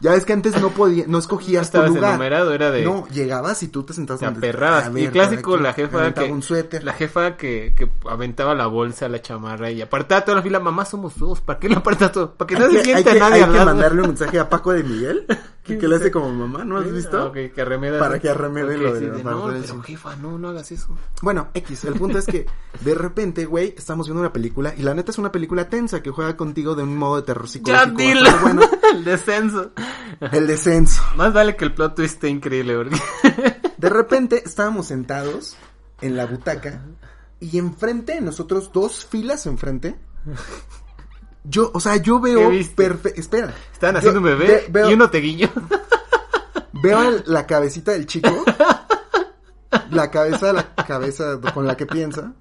Ya ves que antes no podía, no No escogías tu lugar. enumerado, era de... No, llegabas y tú te sentabas Te donde- aperrabas. Y clásico, la jefa que... un suéter. La jefa que, que aventaba la bolsa, la chamarra y apartaba toda la fila. Mamá, somos dos. ¿Para qué lo apartas todo? Para que no se sienta hay que- nadie hay que mandarle un mensaje a Paco de Miguel, que, que le hace como mamá, ¿no has visto? ah, que arremeda. Para que arremede lo de sí, la No, pero cine". jefa, no, no hagas eso. Bueno, X, el punto es que de repente, güey, estamos viendo una película y la neta es una película tensa que juega contigo de un modo de terror Ya psicológico. dilo. Bueno, el descenso. el descenso. Más vale que el plot twist esté increíble, porque... De repente estábamos sentados en la butaca y enfrente de nosotros, dos filas enfrente. Yo, o sea, yo ¿Qué veo perfecto. Espera. Estaban haciendo un bebé veo, y uno te guiñó. veo el- la cabecita del chico. La cabeza, la cabeza con la que piensa.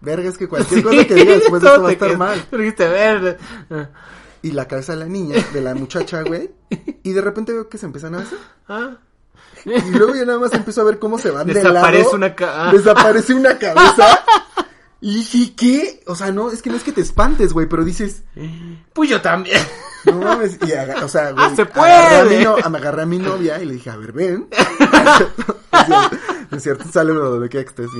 Verga, es que cualquier cosa que diga después de esto va a estar quedas- mal. Dijiste verde. Y la cabeza de la niña, de la muchacha, güey. Y de repente veo que se empiezan a besar. Ah. Y luego yo nada más empiezo a ver cómo se van de Desaparece lado. una ca- ah. Desaparece una cabeza. Y dije, ¿qué? O sea, no, es que no es que te espantes, güey, pero dices, Pues yo también. no mames. Y aga- o sea, güey, ¡Ah, se agarré a puede! mi no- me agarré a mi novia y le dije, a ver, ven. Es cierto, sale uno donde quiera que estés.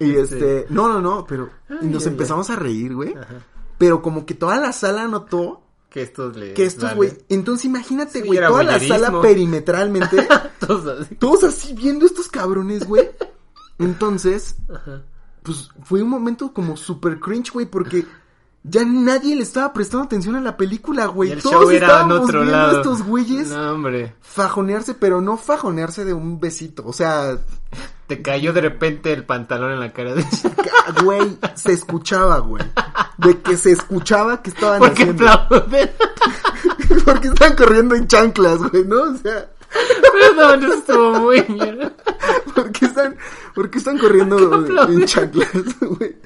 Y este, no, no, no, pero y nos empezamos a reír, güey. Pero como que toda la sala notó Que estos le... que estos, vale. güey. Entonces imagínate, güey, toda la sala perimetralmente. Todos así. todos así viendo estos cabrones, güey. Entonces, Ajá. pues fue un momento como super cringe, güey, porque ya nadie le estaba prestando atención a la película, güey. el Todos show era en otro viendo lado. estos güeyes No, hombre. fajonearse, pero no fajonearse de un besito. O sea, Te cayó de repente el pantalón en la cara de... güey, se escuchaba, güey. De que se escuchaba que estaban ¿Por qué haciendo. aplauden? Porque estaban corriendo en chanclas, güey, ¿no? O sea, Perdón, eso estuvo muy bien. ¿por qué están, por qué están corriendo en chanclas, güey?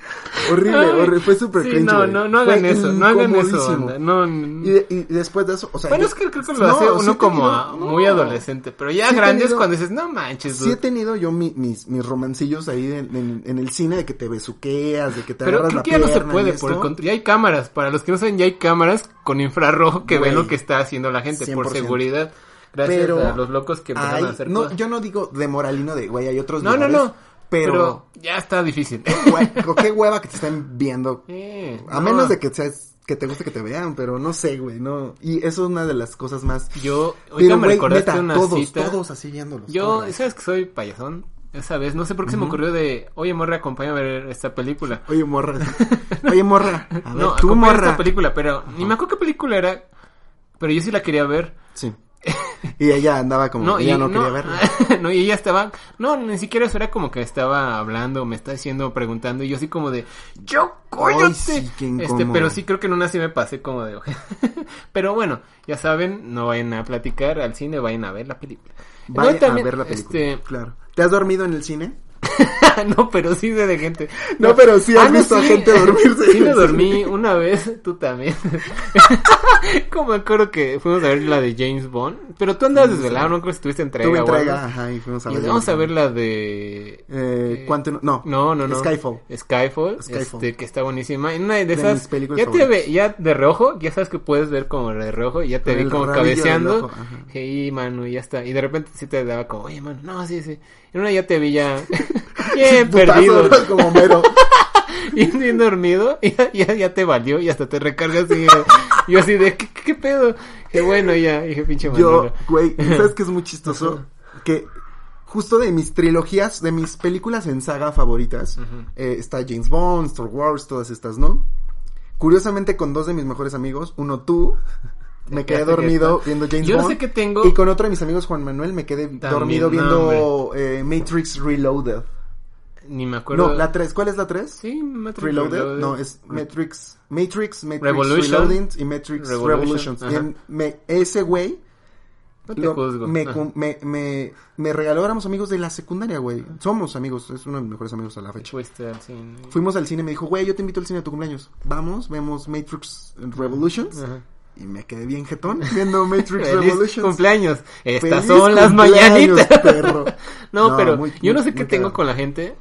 Horrible, horrible, fue súper sí, cringe, no, no, no Fue hagan eso, no hagan eso. No, Y, de- y después de eso, o sea, bueno, yo- es que creo que lo no, hace uno como tenido- a- no. muy adolescente. Pero ya Sí he grande es tenido- cuando dices, no manches, Sí dude". he tenido yo mi- mis, mis romancillos ahí en, en- en el cine de que te besuqueas, de que te Pero agarras la que ya no se pierna puede, por el contrario. Ya hay cámaras. Para los que no saben, ya hay cámaras con infrarrojo que ven lo que está haciendo la gente por 100%. seguridad. Gracias Pero a los locos que empezaron Hay- a hacer no, cosas. yo no digo de moralino de, güey, hay otros No, no, lugares, no. Pero, Pero, ya está difícil. qué hueva que te estén viendo. Eh, A no. menos de que seas, que te guste que te vean, pero no sé, güey, no. Y eso es una de las cosas más. Yo, Pero, me güey, recordaste neta, una todos, cita. todos así viéndolos. Yo, todos. ¿sabes que soy payasón? Esa vez, no sé por qué se me ocurrió de, oye, morra, acompáñame a ver esta película. Oye, morra. Oye, morra. A ver, no, tú, morra. esta película, pero ni me acuerdo qué película era, pero yo sí la quería ver. Sí. Y ella andaba como, No, ella y, no, no, quería verla. no, y ella estaba, no, ni siquiera eso era como que estaba hablando, me está diciendo, preguntando, y yo así como de, yo, sí, qué este, pero sí creo que en una sí me pasé como de, oje. pero bueno, ya saben, no vayan a platicar al cine, vayan a ver la película. Vaya Luego también, a ver la película. este, Claro. ¿Te has dormido en el cine? no, pero sí sé de gente. No, pero sí has Ah, no, visto a sí. gente dormirse. Sí me dormí una vez, tú también. Como me acuerdo que fuimos a ver la de James Bond, pero tú andabas Sí, desvelado, sí. no creo que estuviste entrega. Tuve entrega, ajá, y fuimos a Y ver. vamos a ver la de... Eh, Quantum, no. No, no, no. Skyfall. Skyfall, Skyfall. este, que está buenísima. En una de De esas, películas ya te ve, ya de reojo, ya sabes que puedes ver como de reojo, y ya te Con vi como cabeceando. Y mano, y ya está. Y de repente sí te daba como, oye, mano, no, sí, sí. En una ya te vi ya bien Putazo, perdido. ¿no? Como mero. bien, bien dormido, y ya, ya, ya te valió, y hasta te recargas y yo así de, ¿qué, pedo? Que bueno, ya, dije, pinche Yo, güey, ¿sabes qué es muy chistoso? Que justo de mis trilogías, de mis películas en saga favoritas, eh, está James Bond, Star Wars, todas estas, ¿no? Curiosamente con dos de mis mejores amigos, uno tú, me quedé dormido viendo James Yo no Bond. sé qué tengo. Y con otro de mis amigos, Juan Manuel, me quedé dormido no, viendo eh, Matrix Reloaded. Ni me acuerdo. No, la 3, ¿cuál es la 3? Sí, Matrix Reloaded? Reloaded. No, es Matrix, Matrix, Matrix Revolution. Reloading y Matrix Revolution. Y me- ese güey No te lo- juzgo. me, cum- me, me, me regaló, éramos amigos de la secundaria, güey. Somos amigos, es uno de mis mejores amigos a la fecha. Al cine. Fuimos al cine, me dijo, güey, yo te invito al cine a tu cumpleaños. Vamos, vemos Matrix Revolutions. Ajá. Y me quedé bien jetón viendo Matrix Feliz Revolutions. cumpleaños. Estas Feliz son las mañanitas. perro. no, No, pero muy- yo no sé qué tengo con la gente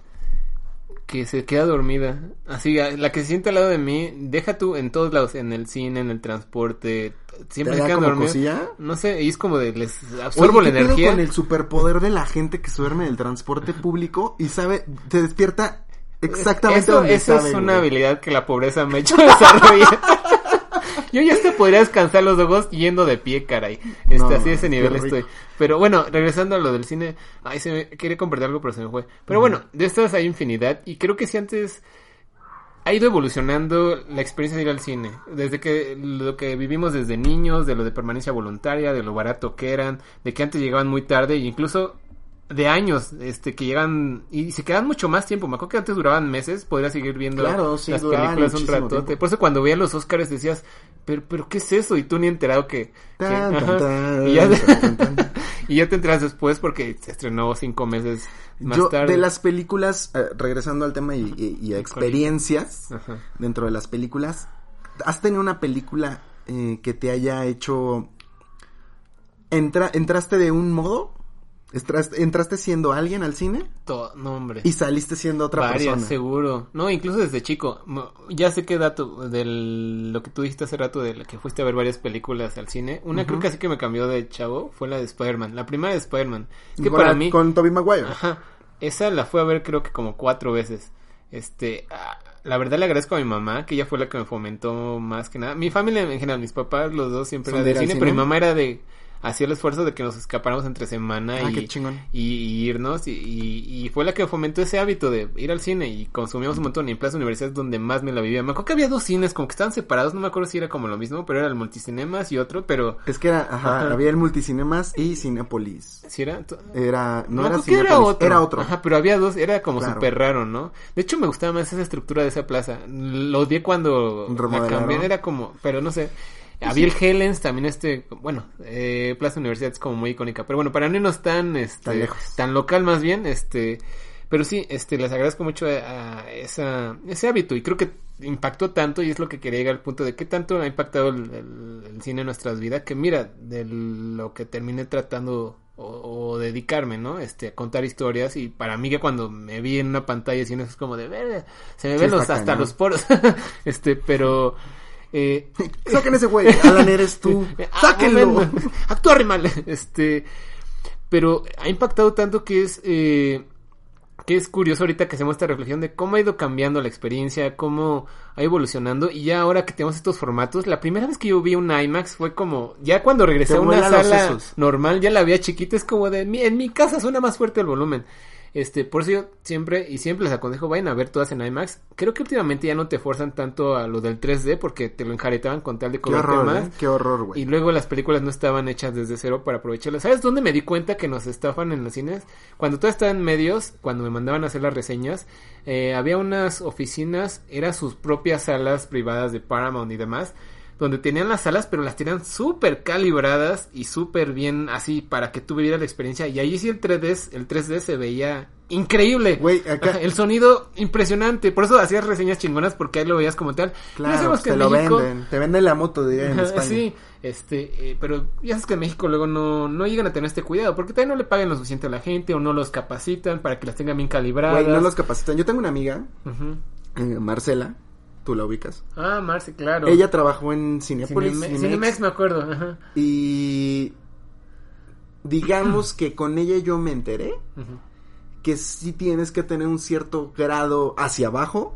que se queda dormida. Así, la que se siente al lado de mí, deja tú en todos lados, en el cine, en el transporte, siempre ¿Te se da quedan dormidos. cosilla? No sé, y es como de les absorbo Oye, la ¿qué pedo energía. con el superpoder de la gente que se duerme en el transporte público y sabe, te despierta exactamente Eso, donde eso sabe, es una güey. habilidad que la pobreza me ha hecho desarrollar. Yo ya hasta podría descansar los ojos yendo de pie, caray. Este, No, así de ese nivel estoy. Pero bueno, regresando a lo del cine, ay, se me quería compartir algo, pero se me fue. Pero bueno, de estas hay infinidad y creo que si antes ha ido evolucionando la experiencia de ir al cine. Desde que lo que vivimos desde niños, de lo de permanencia voluntaria, de lo barato que eran, de que antes llegaban muy tarde e incluso de años, este, que llegan y se quedan mucho más tiempo. Me acuerdo que antes duraban meses, podría seguir viendo Claro, sí, las películas un ratote. tiempo. Por eso cuando veía los Oscars decías, pero, pero ¿qué es eso? Y tú ni enterado que... que- Tan, ajá. tan, tan, y, ya, y te enteras después porque se estrenó cinco meses más Yo, tarde. de las películas, eh, regresando al tema y, y- y a experiencias Ajá. dentro de las películas, ¿has tenido una película eh, que te haya hecho... Entra, ¿Entraste de un modo? ¿Entraste, ¿Entraste siendo alguien al cine? To- no, hombre. Y saliste siendo otra Varias, persona. seguro. No, incluso desde chico. Ya sé qué dato de lo que tú dijiste hace rato de que fuiste a ver varias películas al cine. Una creo que así que me cambió de chavo fue la de Spider-Man. La primera de Spider-Man. Es que para mí... Con Tobey Maguire. Ajá. Esa la fue a ver creo que como cuatro veces. Este, ah, la verdad le agradezco a mi mamá, que ella fue la que me fomentó más que nada. Mi familia en general, mis papás, los dos siempre ¿Son eran de cine, cine? pero mi mamá era de, hacía el esfuerzo de que nos escapáramos entre semana Ah, y, y, y irnos y, y- y fue la que fomentó ese hábito de ir al cine y consumíamos un montón y en Plaza Universidad es donde más me la vivía. Me acuerdo que había dos cines como que estaban separados, no me acuerdo si era como lo mismo, pero era el multicinemas y otro, pero Es que era, ajá, Ajá. había el Multicinemas y Cinépolis. si era... Era, no, No, era que era Cinépolis, otro. Era otro. Ajá, pero había dos, era como Claro. súper raro, ¿no? De hecho, me gustaba más esa estructura de esa plaza. Lo odié cuando la cambiaron, era como, pero no sé. Había el Helens, también este, bueno, eh, Plaza Universidad es como muy icónica, pero bueno, para no irnos tan, este, Tan lejos. tan local más bien, este, pero sí, este, les agradezco mucho a, a esa, ese hábito y creo que impactó tanto y es lo que quería llegar al punto de qué tanto ha impactado el, el- el cine en nuestras vidas que mira, de lo que terminé tratando o, o dedicarme, ¿no? Este, a contar historias y para mí que cuando me vi en una pantalla de cine es como de, "Verga, se me Sí, ven los, hasta cañón. los poros, este, pero... Eh, Saquen ese güey. Alan, eres tú. Ah, Sáquenlo. Actúa re mal. Este, pero ha impactado tanto que es, eh, que es curioso ahorita que hacemos esta reflexión de cómo ha ido cambiando la experiencia, cómo ha evolucionando y ya ahora que tenemos estos formatos, la primera vez que yo vi un IMAX fue como, ya cuando regresé Te a una sala normal, ya la veía chiquita, es como de, "Mi- en mi casa suena más fuerte el volumen. Este, por eso yo siempre, y siempre les aconsejo, vayan a ver todas en IMAX. Creo que últimamente ya no te forzan tanto a lo del 3D porque te lo enjaretaban con tal de Qué cobrarte horror, más. ¿eh? Qué horror, güey. Y luego las películas no estaban hechas desde cero para aprovecharlas. ¿Sabes dónde me di cuenta que nos estafan en los cines? Cuando todo estaba en medios, cuando me mandaban a hacer las reseñas, eh, había unas oficinas, eran sus propias salas privadas de Paramount y demás, donde tenían las salas, pero las tenían súper calibradas y súper bien así para que tú vivieras la experiencia. Y ahí sí el 3D, el 3D se veía increíble. Güey, acá- El sonido impresionante. Por eso hacías reseñas chingonas porque ahí lo veías como tal. Claro, pues que te lo México- venden. Te venden la moto, diría en España. Sí, este, eh, pero ya sabes que en México luego no, no llegan a tener este cuidado, porque también no le pagan lo suficiente a la gente o no los capacitan para que las tengan bien calibradas. Güey, no los capacitan. Yo tengo una amiga, eh, Marcela, tú la ubicas. Ah, Marce, claro. Ella trabajó en Cinepolis. Cineme- Cinemex, Cinemex me acuerdo, ajá. Y digamos que con ella yo me enteré que sí tienes que tener un cierto grado hacia abajo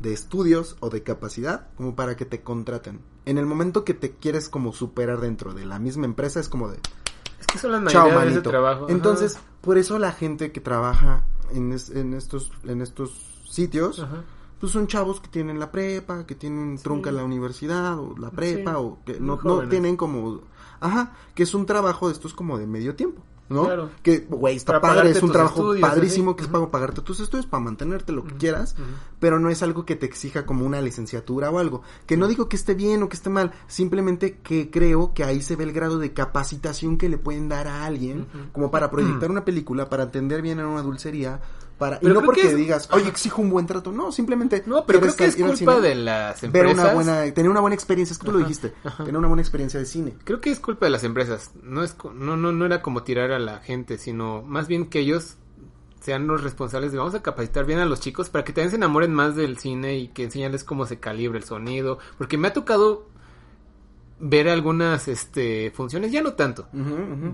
de estudios o de capacidad como para que te contraten. En el momento que te quieres como superar dentro de la misma empresa es como de Es que son las chao de trabajo. ajá. Entonces, por eso la gente que trabaja en, es- en estos en estos sitios Ajá. Pues son chavos que tienen la prepa, que tienen trunca la universidad o la prepa Sí, o que no, no tienen como ajá, que es un trabajo de estos como de medio tiempo, ¿no? Claro. Que güey, está Para padre, es un trabajo estudios, padrísimo así. que es para pagarte tus estudios, para mantenerte lo que quieras, pero no es algo que te exija como una licenciatura o algo. Que no digo que esté bien o que esté mal, simplemente que creo que ahí se ve el grado de capacitación que le pueden dar a alguien como para proyectar una película, para atender bien a una dulcería, para y Pero no porque es- digas, "Oye, exijo un buen trato." No, simplemente No, pero creo que es culpa cine, de las ver empresas. una buena tener una buena experiencia, es que tú lo dijiste, ajá. tener una buena experiencia de cine. Creo que es culpa de las empresas. No es no no no era como tirar a la gente, sino más bien que ellos sean los responsables de vamos a capacitar bien a los chicos para que también se enamoren más del cine y que enseñarles cómo se calibra el sonido, porque me ha tocado ver algunas este funciones, ya no tanto,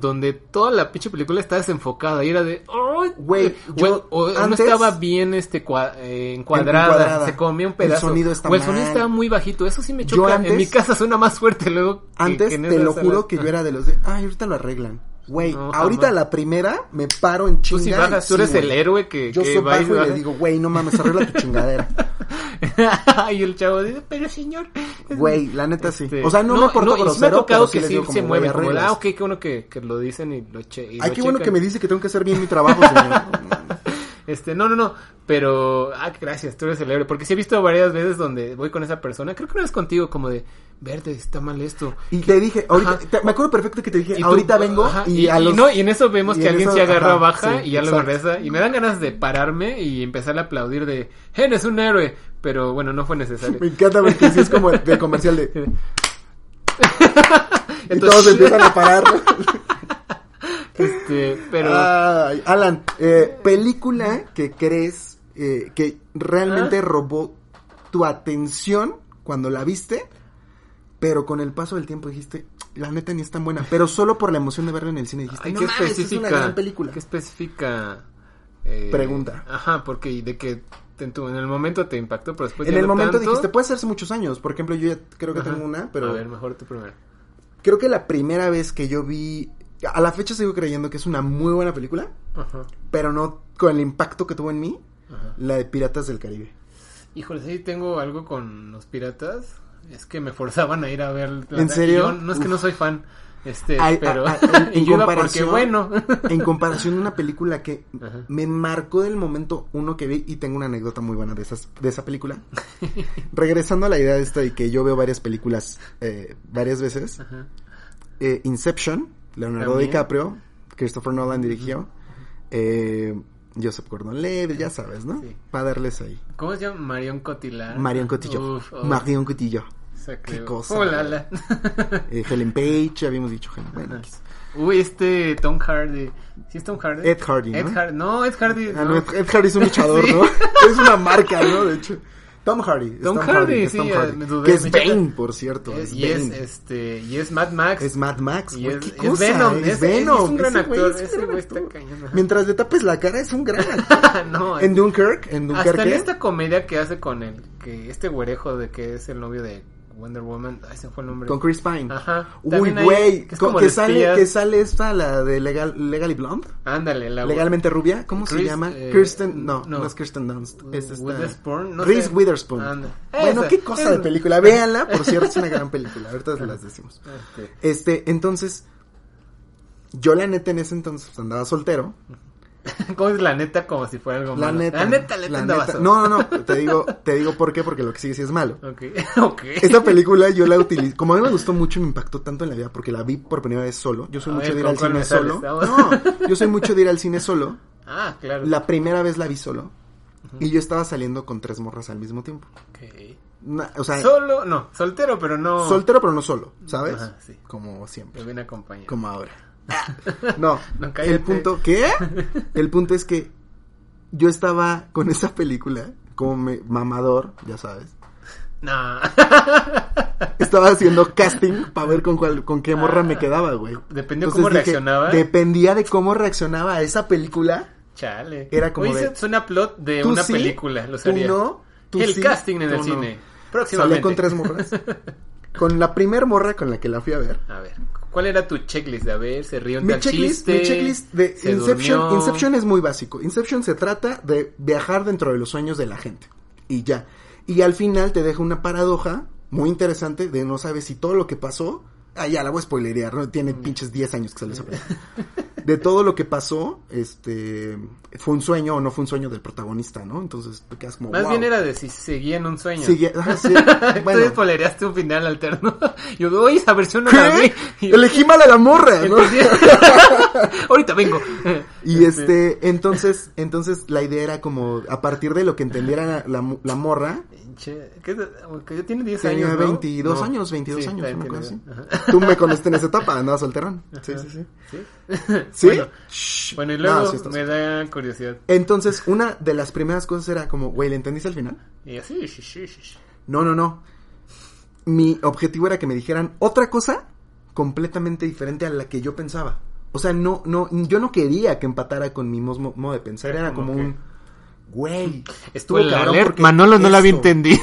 donde toda la pinche película está desenfocada y era de ¡ay! Güey, o- yo o, no estaba bien este cua- eh, encuadrada, encuadrada. se comía un El pedazo sonido está o el sonido estaba muy bajito, eso sí me Yo choca, antes- en mi casa suena más fuerte luego Antes que en te lo juro que yo era de los de, ay, ahorita lo arreglan. Güey, No, ahorita jamás. la primera me paro en Tú chinga. sí y bajas, tú sí, eres el héroe que, Yo que soy bajo y baja. le digo, güey, no mames, arregla tu chingadera. y el chavo dice, pero señor. Güey, la neta sí. Este, O sea, no, me porto sí grosero, me ha tocado pero sí que sí como, se güey, mueven, como, ah, ok, qué bueno que, que lo dicen y lo, che, y Ay, lo qué bueno que me dice que tengo que hacer bien mi trabajo, señor. Este, no, no, no, pero, ah, gracias, tú eres el héroe, porque sí he visto varias veces donde voy con esa persona, creo que no es contigo, como de, verde, está mal esto. Y te dije, ahorita, Ajá. te- me acuerdo perfecto que te dije, Y tú- ahorita vengo ajá, y, a y los... no, y en eso vemos y que en alguien eso- se agarra, ajá, baja sí, y ya lo regresa. Y me dan ganas de pararme y empezar a aplaudir de, ¡Gen, es un héroe! Pero bueno, no fue necesario. Me encanta porque así es como el, el comercial de... y Entonces- todos empiezan a parar. Este, pero... Ay, Alan, eh, película que crees eh, que realmente Ah. robó tu atención cuando la viste, pero con el paso del tiempo dijiste, la neta ni es tan buena, pero solo por la emoción de verla en el cine dijiste, Ay, no qué mames, es una gran película. Qué específica... eh, Pregunta. Ajá, porque de que en, tu- en el momento te impactó, pero después en el momento tanto. dijiste, puede ser hace muchos años, por ejemplo, yo ya creo que Ajá. tengo una, pero A ver, mejor tú primero. creo que la primera vez que yo vi, a la fecha sigo creyendo que es una muy buena película, Ajá, pero no con el impacto que tuvo en mí, ajá. la de Piratas del Caribe. Híjole, sí tengo algo con los piratas. Es que me forzaban a ir a ver. ¿En serio? Yo no es que Uf. no soy fan. Este, pero. a- a- en- porque comparación- bueno. en comparación a una película que Ajá. me marcó del momento uno que vi y tengo una anécdota muy buena de esas de esa película. Regresando a la idea de esta y que yo veo varias películas eh, varias veces. Ajá. Eh, Inception, Leonardo También. DiCaprio, Christopher Nolan dirigió. eh, Joseph Gordon-Levitt, ya sabes, ¿no? Sí. Para darles ahí. ¿Cómo se llama? Marion Cotillard. Marion. Uf, uf, Marion Cotillo. esa qué cosa, Oh, la, la. Eh, Helen Page, ya habíamos dicho Helen. X. Uy, este Tom Hardy. ¿Sí es Tom Hardy? Ed Hardy, ¿no? Ed Hardy. No, Ed Hardy. Ah, no. Ed Hardy es un luchador, Sí. ¿no? Es una marca, ¿no? De hecho. Tom Hardy. Tom Hardy, sí, Tom Hardy. que es. Bane, por cierto. Es- Es, y es este y es Mad Max. Es Mad Max. y es, qué es cosa, Venom. Es, Venom. es un gran ese actor. es un Ese gran güey está actor. cañón. Mientras le tapes la cara, es un gran actor. no, en Dunkirk, en Hasta en esta comedia que hace con el que este güerejo de que es el novio de Wonder Woman, ay, ese fue el nombre. Con Chris Pine. Ajá. Uy, güey. que sale, espías. que sale esta, la de Legal, Legally Blonde. Ándale, la Legalmente rubia. ¿Cómo se llama? eh, Kirsten. No, no. no, es Kirsten Dunst. Es esta. Witherspoon, no Reese. Witherspoon. Anda. Bueno, Esa, qué cosa esa. de película. Véanla, por cierto, es una gran película. Ahorita se las decimos. Este, Este, entonces, yo la neta en ese entonces pues, andaba soltero. ¿Cómo es la neta? Como si fuera algo La malo. neta. La neta, la neta, neta. No, no, no. Te digo, te digo por qué, porque lo que sigue sí es malo. Ok, ok. Esta película yo la utilicé, como a mí me gustó mucho y me impactó tanto en la vida porque la vi por primera vez solo. Yo soy A mucho ver, de ir ¿con al cine solo. No, yo soy mucho de ir al cine solo. Ah, claro. La primera vez la vi solo y yo estaba saliendo con tres morras al mismo tiempo. Ok. O sea, Solo, no, soltero, pero no. soltero pero no solo, ¿sabes? Ajá, sí. Como siempre, bien acompañado. como ahora. No, el punto, ¿qué? El punto es que yo estaba con esa película como me- mamador, ya sabes. No. Estaba haciendo casting para ver con cuál, con qué morra me quedaba, güey. Dependió Entonces cómo dije, reaccionaba. Dependía de cómo reaccionaba a esa película. Chale. Era como Oye, de- suena plot de Tú una sí, película, lo Tú sabía. no. Tú el sí, casting en tú el no. cine. Próximamente. Salía con tres morras. con la primer morra con la que la fui a ver. A ver, ¿cuál era tu checklist? A ver, se rió Mi checklist, chiste. mi checklist de se Inception, durmió. Inception es muy básico. Inception se trata de viajar dentro de los sueños de la gente. Y ya. Y al final te deja una paradoja muy interesante de no sabes si todo lo que pasó. Ah, ya la voy a spoilerear, ¿no? Tiene Mm. pinches 10 años que esa película. De todo lo que pasó, este. Fue un sueño o no fue un sueño del protagonista, ¿no? Entonces te quedas como. Más wow. bien era de si seguía en un sueño. Sigue- ajá, sí, Bueno. spoilereaste un final alterno. Yo, oye, esa versión no la Elegí mal a la morra, ¿no? Ahorita vengo. Y este, entonces, entonces la idea era como, a partir de lo que entendiera la, la, la morra, Pinche, ¿qué? Que ya tiene 10 tenía años, ¿no? 22 No. años, 22 Sí, años, una cosa así. ajá. Tú me conociste en esa etapa, andaba solterón. Sí, sí, sí. ¿Sí? ¿Sí? Bueno, bueno, y No, luego sí me da curiosidad. Entonces, una de las primeras cosas era como, güey, ¿le entendiste al final? Y así, sí, sí, sí, sí. No, no, no. Mi objetivo era que me dijeran otra cosa completamente diferente a la que yo pensaba. O sea, no, no, yo no quería que empatara con mi modo de pensar. Era como un, güey, estuvo cabrón alert, porque Manolo no la había entendido.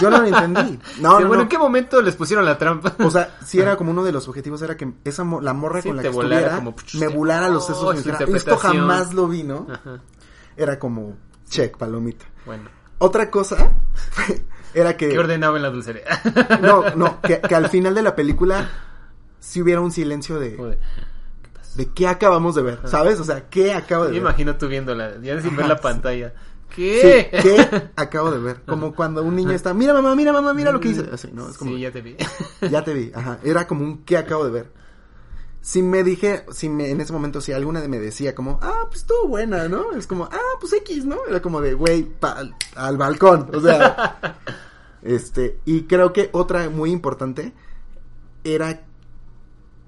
Yo no lo entendí. No, Sí, no, bueno, no. ¿en qué momento les pusieron la trampa? O sea, sí era como uno de los objetivos era que esa mo- la morra Sí, con la que estuviera como, me volara los sesos oh, y me su dijera, esto interpretación". jamás lo vi, ¿no? Ajá. Era como check palomita. Bueno, Otra cosa era que ¿qué ordenaba en la dulcería? no, no, que, que al final de la película sí hubiera un silencio de Como de, ¿Qué acabamos de ver, ¿sabes? O sea, qué acabo de Me ver. imagino tú viéndola, ya sin ver la pantalla. Sí, ¿Qué? ¿qué acabo de ver? Como cuando un niño está, mira mamá, mira mamá, mira lo que hice. Así, ¿no? Es como, Sí, ya te vi. Ya te vi, ajá. Era como un ¿qué acabo de ver? Si me dije, si me, en ese momento, si alguna de me decía como, ah, pues estuvo buena, ¿no? Es como, ah, pues X, ¿no? Era como de, güey, al, al balcón, o sea. este, y creo que otra muy importante era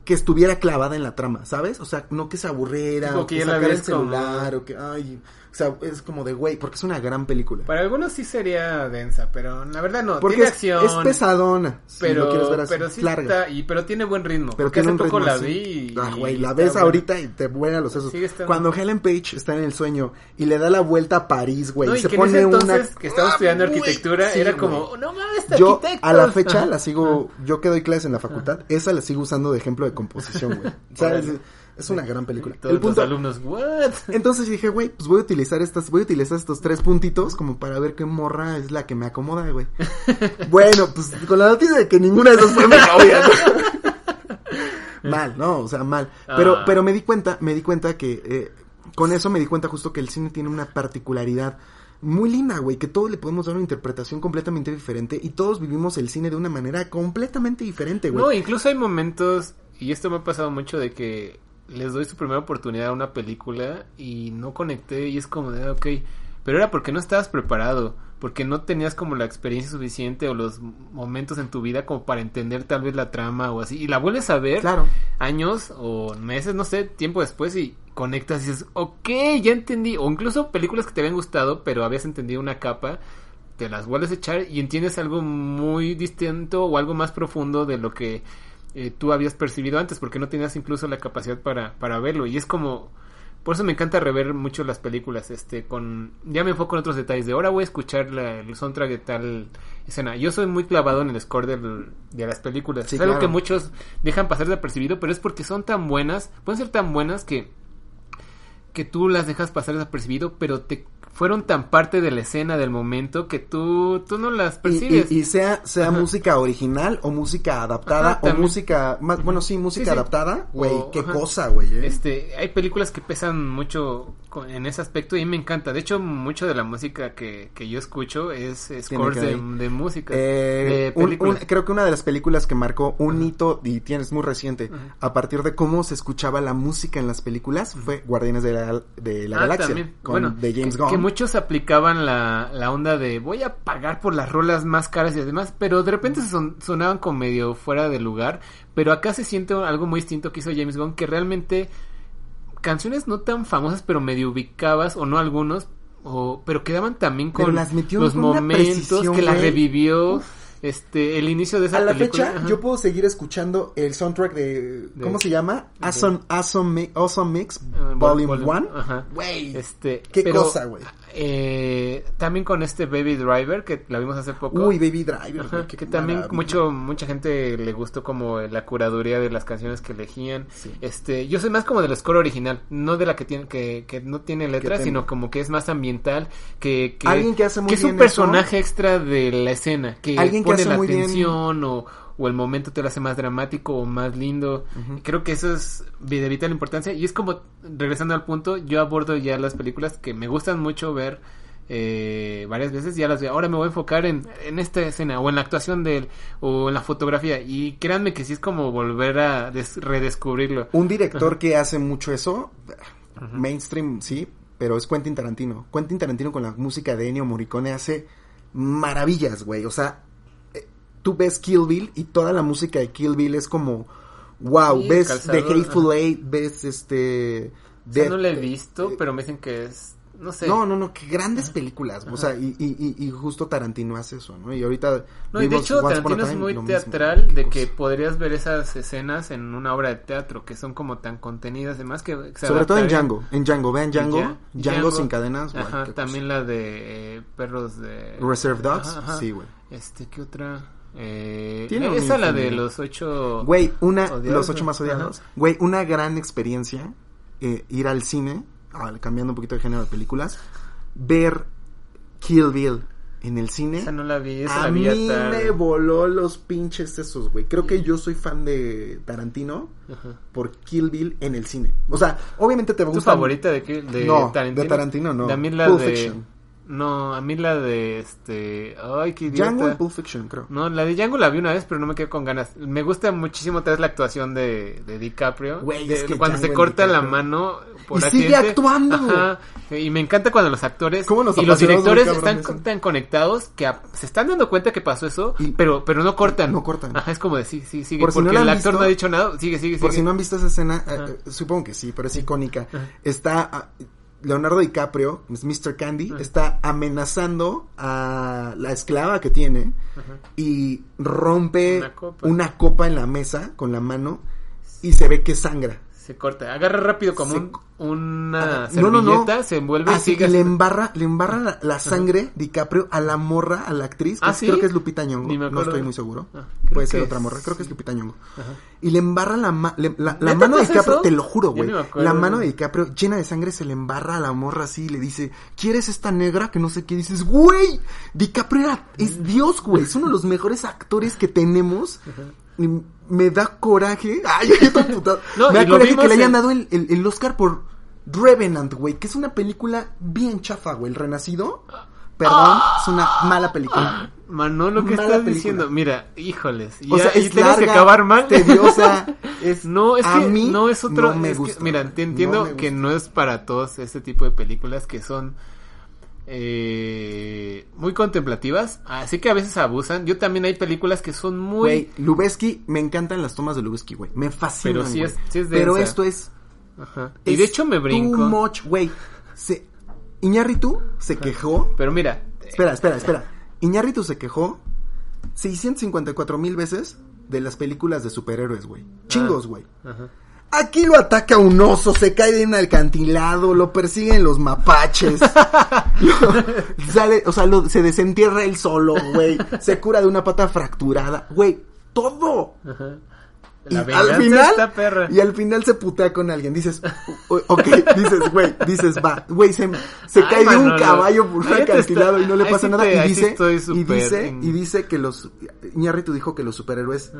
que estuviera clavada en la trama, ¿sabes? O sea, no que se aburriera, o que sacara el como- celular, o que, ay, o sea, es como de, güey, porque es una gran película. Para algunos sí sería densa, pero la verdad no. Porque tiene es, acción. es pesadona, si pero, lo quieres ver así, pero sí larga. está, y, pero tiene buen ritmo. Pero tiene hace un poco ritmo la así. vi y, Ah, güey, la ves buena. ahorita y te vuela los sesos. Cuando Helen Page está en el sueño y le da la vuelta a París, güey, No, y y se que en pone ese una... que estaba ¡Ah, estudiando güey! arquitectura Sí, era güey. como, no mames, Yo, a la fecha, la sigo... Yo que doy clases en la facultad, esa la sigo usando de ejemplo de composición, güey. Sea, es, una gran película. Todos el punto... los alumnos, what? Entonces dije, güey, pues voy a utilizar estas, voy a utilizar estos tres puntitos como para ver qué morra es la que me acomoda, güey. bueno, pues con la noticia de que ninguna de esas fue mi novia, ¿no? mal, no, o sea, mal. Pero, Ah. pero me di cuenta, me di cuenta que eh, con eso me di cuenta justo que el cine tiene una particularidad muy linda, güey, que todos le podemos dar una interpretación completamente diferente y todos vivimos el cine de una manera completamente diferente, güey. No, incluso hay momentos, y esto me ha pasado mucho, de que les doy su primera oportunidad a una película y no conecté y es como de, ah, ok, pero era porque no estabas preparado, porque no tenías como la experiencia suficiente o los momentos en tu vida como para entender tal vez la trama o así, y la vuelves a ver Claro. años o meses, no sé, tiempo después y conectas y dices, ok, ya entendí, o incluso películas que te habían gustado, pero habías entendido una capa, te las vuelves a echar y entiendes algo muy distinto o algo más profundo de lo que eh, tú habías percibido antes, porque no tenías incluso la capacidad para, para verlo. Y es como, por eso me encanta rever mucho las películas, este, con, ya me enfoco en otros detalles, de ahora voy a escuchar la- el soundtrack de tal escena. Yo soy muy clavado en el score del- de las películas. Sí, es algo claro. que muchos dejan pasar desapercibido, pero es porque son tan buenas, pueden ser tan buenas que que tú las dejas pasar desapercibido, pero te fueron tan parte de la escena del momento que tú, tú no las percibes. y- y sea, sea Ajá. música original o música adaptada Ajá, o música, más, bueno, sí, música Sí, sí. adaptada, güey, qué cosa, güey. eh. Este, hay películas que pesan mucho en ese aspecto y me encanta. De hecho, mucho de la música que, que yo escucho es scores de, música. Eh, de un- películas. un- creo que una de las películas que marcó un hito y tienes muy reciente a partir de cómo se escuchaba la música en las películas fue Guardianes de la, de la Ah, Galaxia también. con Bueno, de James Gunn. Muchos aplicaban la, la onda de voy a pagar por las rolas más caras y demás, pero de repente son- sonaban como medio fuera de lugar. Pero acá se siente algo muy distinto que hizo James Gunn, que realmente canciones no tan famosas, pero medio ubicadas, o no algunos, o, pero quedaban también Pero con las metió los con una momentos precisión, que las revivió. Este, el inicio de esa a la película. fecha ajá. yo puedo seguir escuchando el soundtrack de, De- ¿cómo se llama? de- Awesome, awesome, Awesome Mix Ah, Volume Vol- 1. Ajá. Güey, Este, qué pero, cosa, güey. eh, también con este Baby Driver que la vimos hace poco. Uy, Baby Driver, Ajá, que también maravilla. mucho mucha gente le gustó como la curaduría de las canciones que elegían. Sí. Este, yo soy más como del score original, no de la que tiene que, que no tiene letras, ten- sino como que es más ambiental, que, que, Alguien que hace muy que es un personaje extra de la escena, que Alguien que pone la muy bien- atención o, o el momento te lo hace más dramático o más lindo. Ujú. Creo que eso es de vital importancia y es como regresando al punto, yo abordo ya las películas que me gustan mucho ver eh, varias veces ya las veo. Ahora me voy a enfocar en, en esta escena o en la actuación de él o en la fotografía y créanme que sí es como volver a des- redescubrirlo. Un director que hace mucho eso, mainstream, sí, pero es Quentin Tarantino. Quentin Tarantino con la música de Ennio Morricone hace maravillas, güey. O sea, tú ves Kill Bill y toda la música de Kill Bill es como, wow, Sí, ves calzador, The Hateful ajá. Eight, ves este... O sea, no la he visto, eh, pero me dicen que es, no sé. No, no, no, qué grandes películas. O sea, y, y, y, justo Tarantino hace eso, ¿no? Y ahorita. No, y de hecho Once Tarantino es muy mismo. teatral de que podrías ver esas escenas en una obra de teatro que son como tan contenidas además que se Sobre todo en. Django. En Django, vean Django. Django, sin cadenas. Ajá, también la de eh, perros de. Reserve Dogs. Ajá. Sí, güey. Este, ¿qué otra? Eh, Tiene esa la de los ocho. Güey, una, Odiados, los ocho más odiados. Ajá. Güey, una gran experiencia, eh, ir al cine, ah, cambiando un poquito de género de películas, ver Kill Bill en el cine. Esa no la vi, esa a la vi mí me voló los pinches esos, güey. Creo que yo soy fan de Tarantino Ajá. por Kill Bill en el cine. O sea, obviamente te ¿Tu gusta. favorita de? De No, Tarantino. de Tarantino no. Mí la Pulp de. Fiction. No, a mí la de este. Ay, qué idiota. Django y Pulp Fiction, creo. No, la de Django la vi una vez, pero no me quedo con ganas. Me gusta muchísimo otra vez la actuación de, de DiCaprio. Güey, De- es que cuando Django se corta la mano por Y sigue actuando. Ajá. Y me encanta cuando los actores ¿Cómo nos y los directores están eso? tan conectados que a- se están dando cuenta que pasó eso, Y- pero pero no cortan. No cortan. Ajá, es como de sí, sí, sigue. Por si no porque la han el actor visto- no ha dicho nada. Sigue, sigue, Por sigue. si no han visto esa escena, eh, eh, supongo que sí, pero es icónica. Ajá. Está ah, Leonardo DiCaprio, es Mr. Candy, está amenazando a la esclava que tiene y rompe Una copa. una copa en la mesa con la mano y se ve que sangra. Se corta. Agarra rápido como Se- un- una Ah, no, no, no. servilleta, se envuelve y Así sigue que le embarra, le embarra la, la sangre DiCaprio a la morra, a la actriz, que ¿Ah, es- sí? creo que es Lupita Nyong'o, Ni me no estoy muy seguro. Ah, Puede ser otra morra, creo que es. Lupita Nyong'o. Ajá. Y le embarra la, le- la, la ¿Neta mano de DiCaprio, eso? te lo juro, güey. La mano de. DiCaprio llena de sangre se le embarra a la morra así y le dice, ¿quieres esta negra? Que no sé qué. Y dices, güey, DiCaprio era- es Dios, güey. Es uno de los mejores actores que tenemos. Y me da coraje. Ay, yo putado. No, me da y coraje que le hayan en- dado el, el- el Oscar por Revenant, güey. Que es una película bien chafa, güey. El Renacido. Perdón, es una mala película. Manolo, ¿qué Mala estás película. diciendo? Mira, híjoles. O sea, y es que larga, acabar mal. tediosa, es- no, es a que mí no es otro. no me es que, gusta, mira, te entiendo No que no es para todos este tipo de películas que son eh, muy contemplativas. Así que a veces abusan. Yo también hay películas que son muy. Güey, Lubeski, me encantan las tomas de Lubeski, güey. Me fascinan, Pero sí es- sí es Pero esto es... Ajá. Y es de hecho me brinco. Too much, güey. Se... Iñárritu se quejó... Pero mira. Espera, espera, espera. Iñárritu se quejó 654 mil veces de las películas de superhéroes, güey. Chingos, güey. Ajá. Aquí lo ataca un oso, se cae de un alcantilado, lo persiguen los mapaches. Lo- sale, o sea, lo- se desentierra él solo, güey. Se cura de una pata fracturada. Güey, todo. Ajá. Y La al final, perra. y al final se putea con alguien. Dices, ok, dices, güey, dices, va, güey, se, se Ay, cae de un caballo por un acantilado y no le pasa nada. y dice, y dice, en- y dice que los, Iñárritu dijo que los superhéroes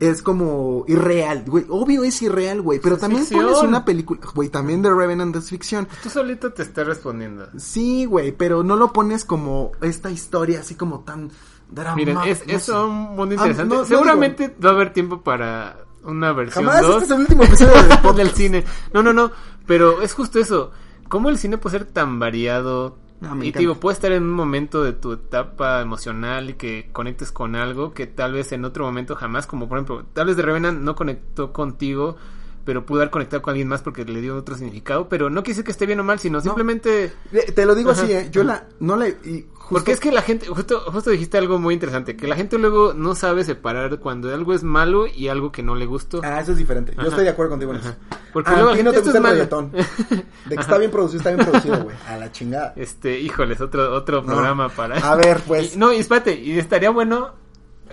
es como irreal, güey. Obvio es irreal, güey. Pero Es también ficción. pones una película, güey, también The Revenant es ficción. Tú solito te estás respondiendo. Sí, güey, pero no lo pones como esta historia así como tan drama. Miren, es, no es sé. un mundo Ah, interesante. no Seguramente va a haber tiempo para una versión Jamás, 2 este es el último episodio del del cine. No, no, no, pero es justo eso. ¿Cómo el cine puede ser tan variado? No, me y te encanta. digo, puede estar en un momento de tu etapa emocional y que conectes con algo que tal vez en otro momento jamás, como por ejemplo, tal vez de Revenant no conectó contigo, pero pudo haber conectado con alguien más porque le dio otro significado, pero no quise que esté bien o mal, sino simplemente... Te lo digo Ajá. así, eh, yo la, no la, y justo- Porque es que la gente, justo, justo dijiste algo muy interesante, que la gente luego no sabe separar cuando algo es malo y algo que no le gustó. Ah, eso es diferente. Yo Ajá. estoy de acuerdo contigo en eso. Porque Ah, luego a ti la no te "Esto gusta el es malo". reggaetón. De que está bien producido, está bien producido, güey. A la chingada. Este, híjoles, otro, otro No. programa para. A ver, pues. Y- no, y espérate, y estaría bueno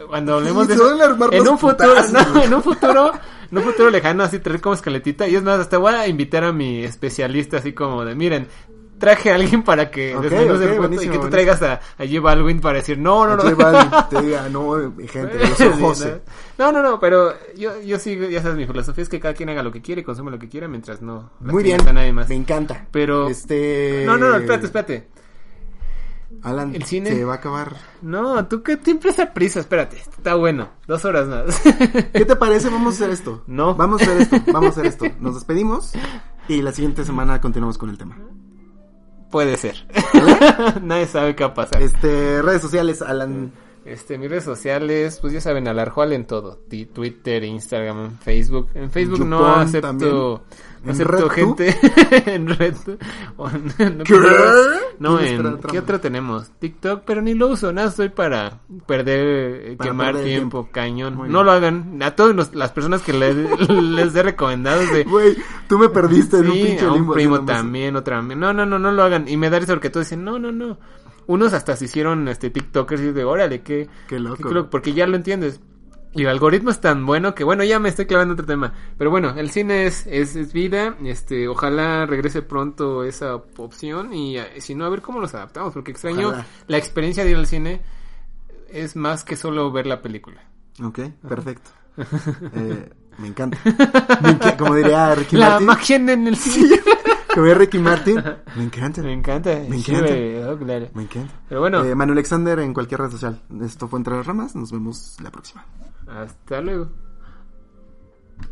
cuando hablemos de se eso. En un futuro, no, en un futuro, en un futuro lejano, así traer como esqueletita. Y es más, hasta voy a invitar a mi especialista, así como de, miren, traje a alguien para que Ok, desmenuce ok, el y que tú traigas a, a J Balvin para decir, no, no, no. J Balvin te diga, no, eh, gente, Sí, José. No, no, no, pero yo, yo sí, ya sabes, mi filosofía es que cada quien haga lo que quiere, consume lo que quiera, mientras no Muy bien. a nadie más. Me encanta. Pero- Este. No, no, no, espérate, espérate. Alan, El cine. se va a acabar. No, tú que siempre esa prisa, espérate, está bueno, dos horas más. ¿Qué te parece? Vamos a hacer esto. No. Vamos a hacer esto. Vamos a hacer esto. Nos despedimos y la siguiente semana continuamos con el tema. Puede ser. Nadie sabe qué va a pasar. Este, redes sociales, Alan. Este, mis redes sociales, pues ya saben, Alarjual en todo. Twitter, Instagram, Facebook. En Facebook no acepto, no ¿En acepto gente. en Red. o- no, ¿Qué? No, en, ¿qué otra tenemos? TikTok, pero ni lo uso, nada, estoy para perder, eh, Para quemar perder tiempo, tiempo. cañón. Muy no bien. lo hagan. A todas las personas que les, les he recomendado de... Güey, tú me perdiste en un pinche a un limbo. primo también, otra No, no, no, no lo hagan. Y me da risa porque todos dicen, no, no, no. Unos hasta se hicieron este TikTokers y de, órale, qué, Qué loco. qué loco", porque ya lo entiendes. Y el algoritmo es tan bueno que, bueno, ya me estoy clavando otro tema. Pero bueno, el cine es, es, es vida. Este, ojalá regrese pronto esa op- opción. Y eh, si no, a ver cómo nos adaptamos. Porque extraño Ojalá. la experiencia de ir al cine. Es más que solo ver la película. Ok, perfecto. Eh, me encanta. Me como diría Ricky La Martin. magia en el cine. Como diría Ricky Martin. Me encanta. me encanta. Me encanta. oh, claro. Me encanta. Pero bueno. Eh, Manuel Alexander en cualquier red social. Esto fue Entre las Ramas. Nos vemos la próxima. Hasta luego.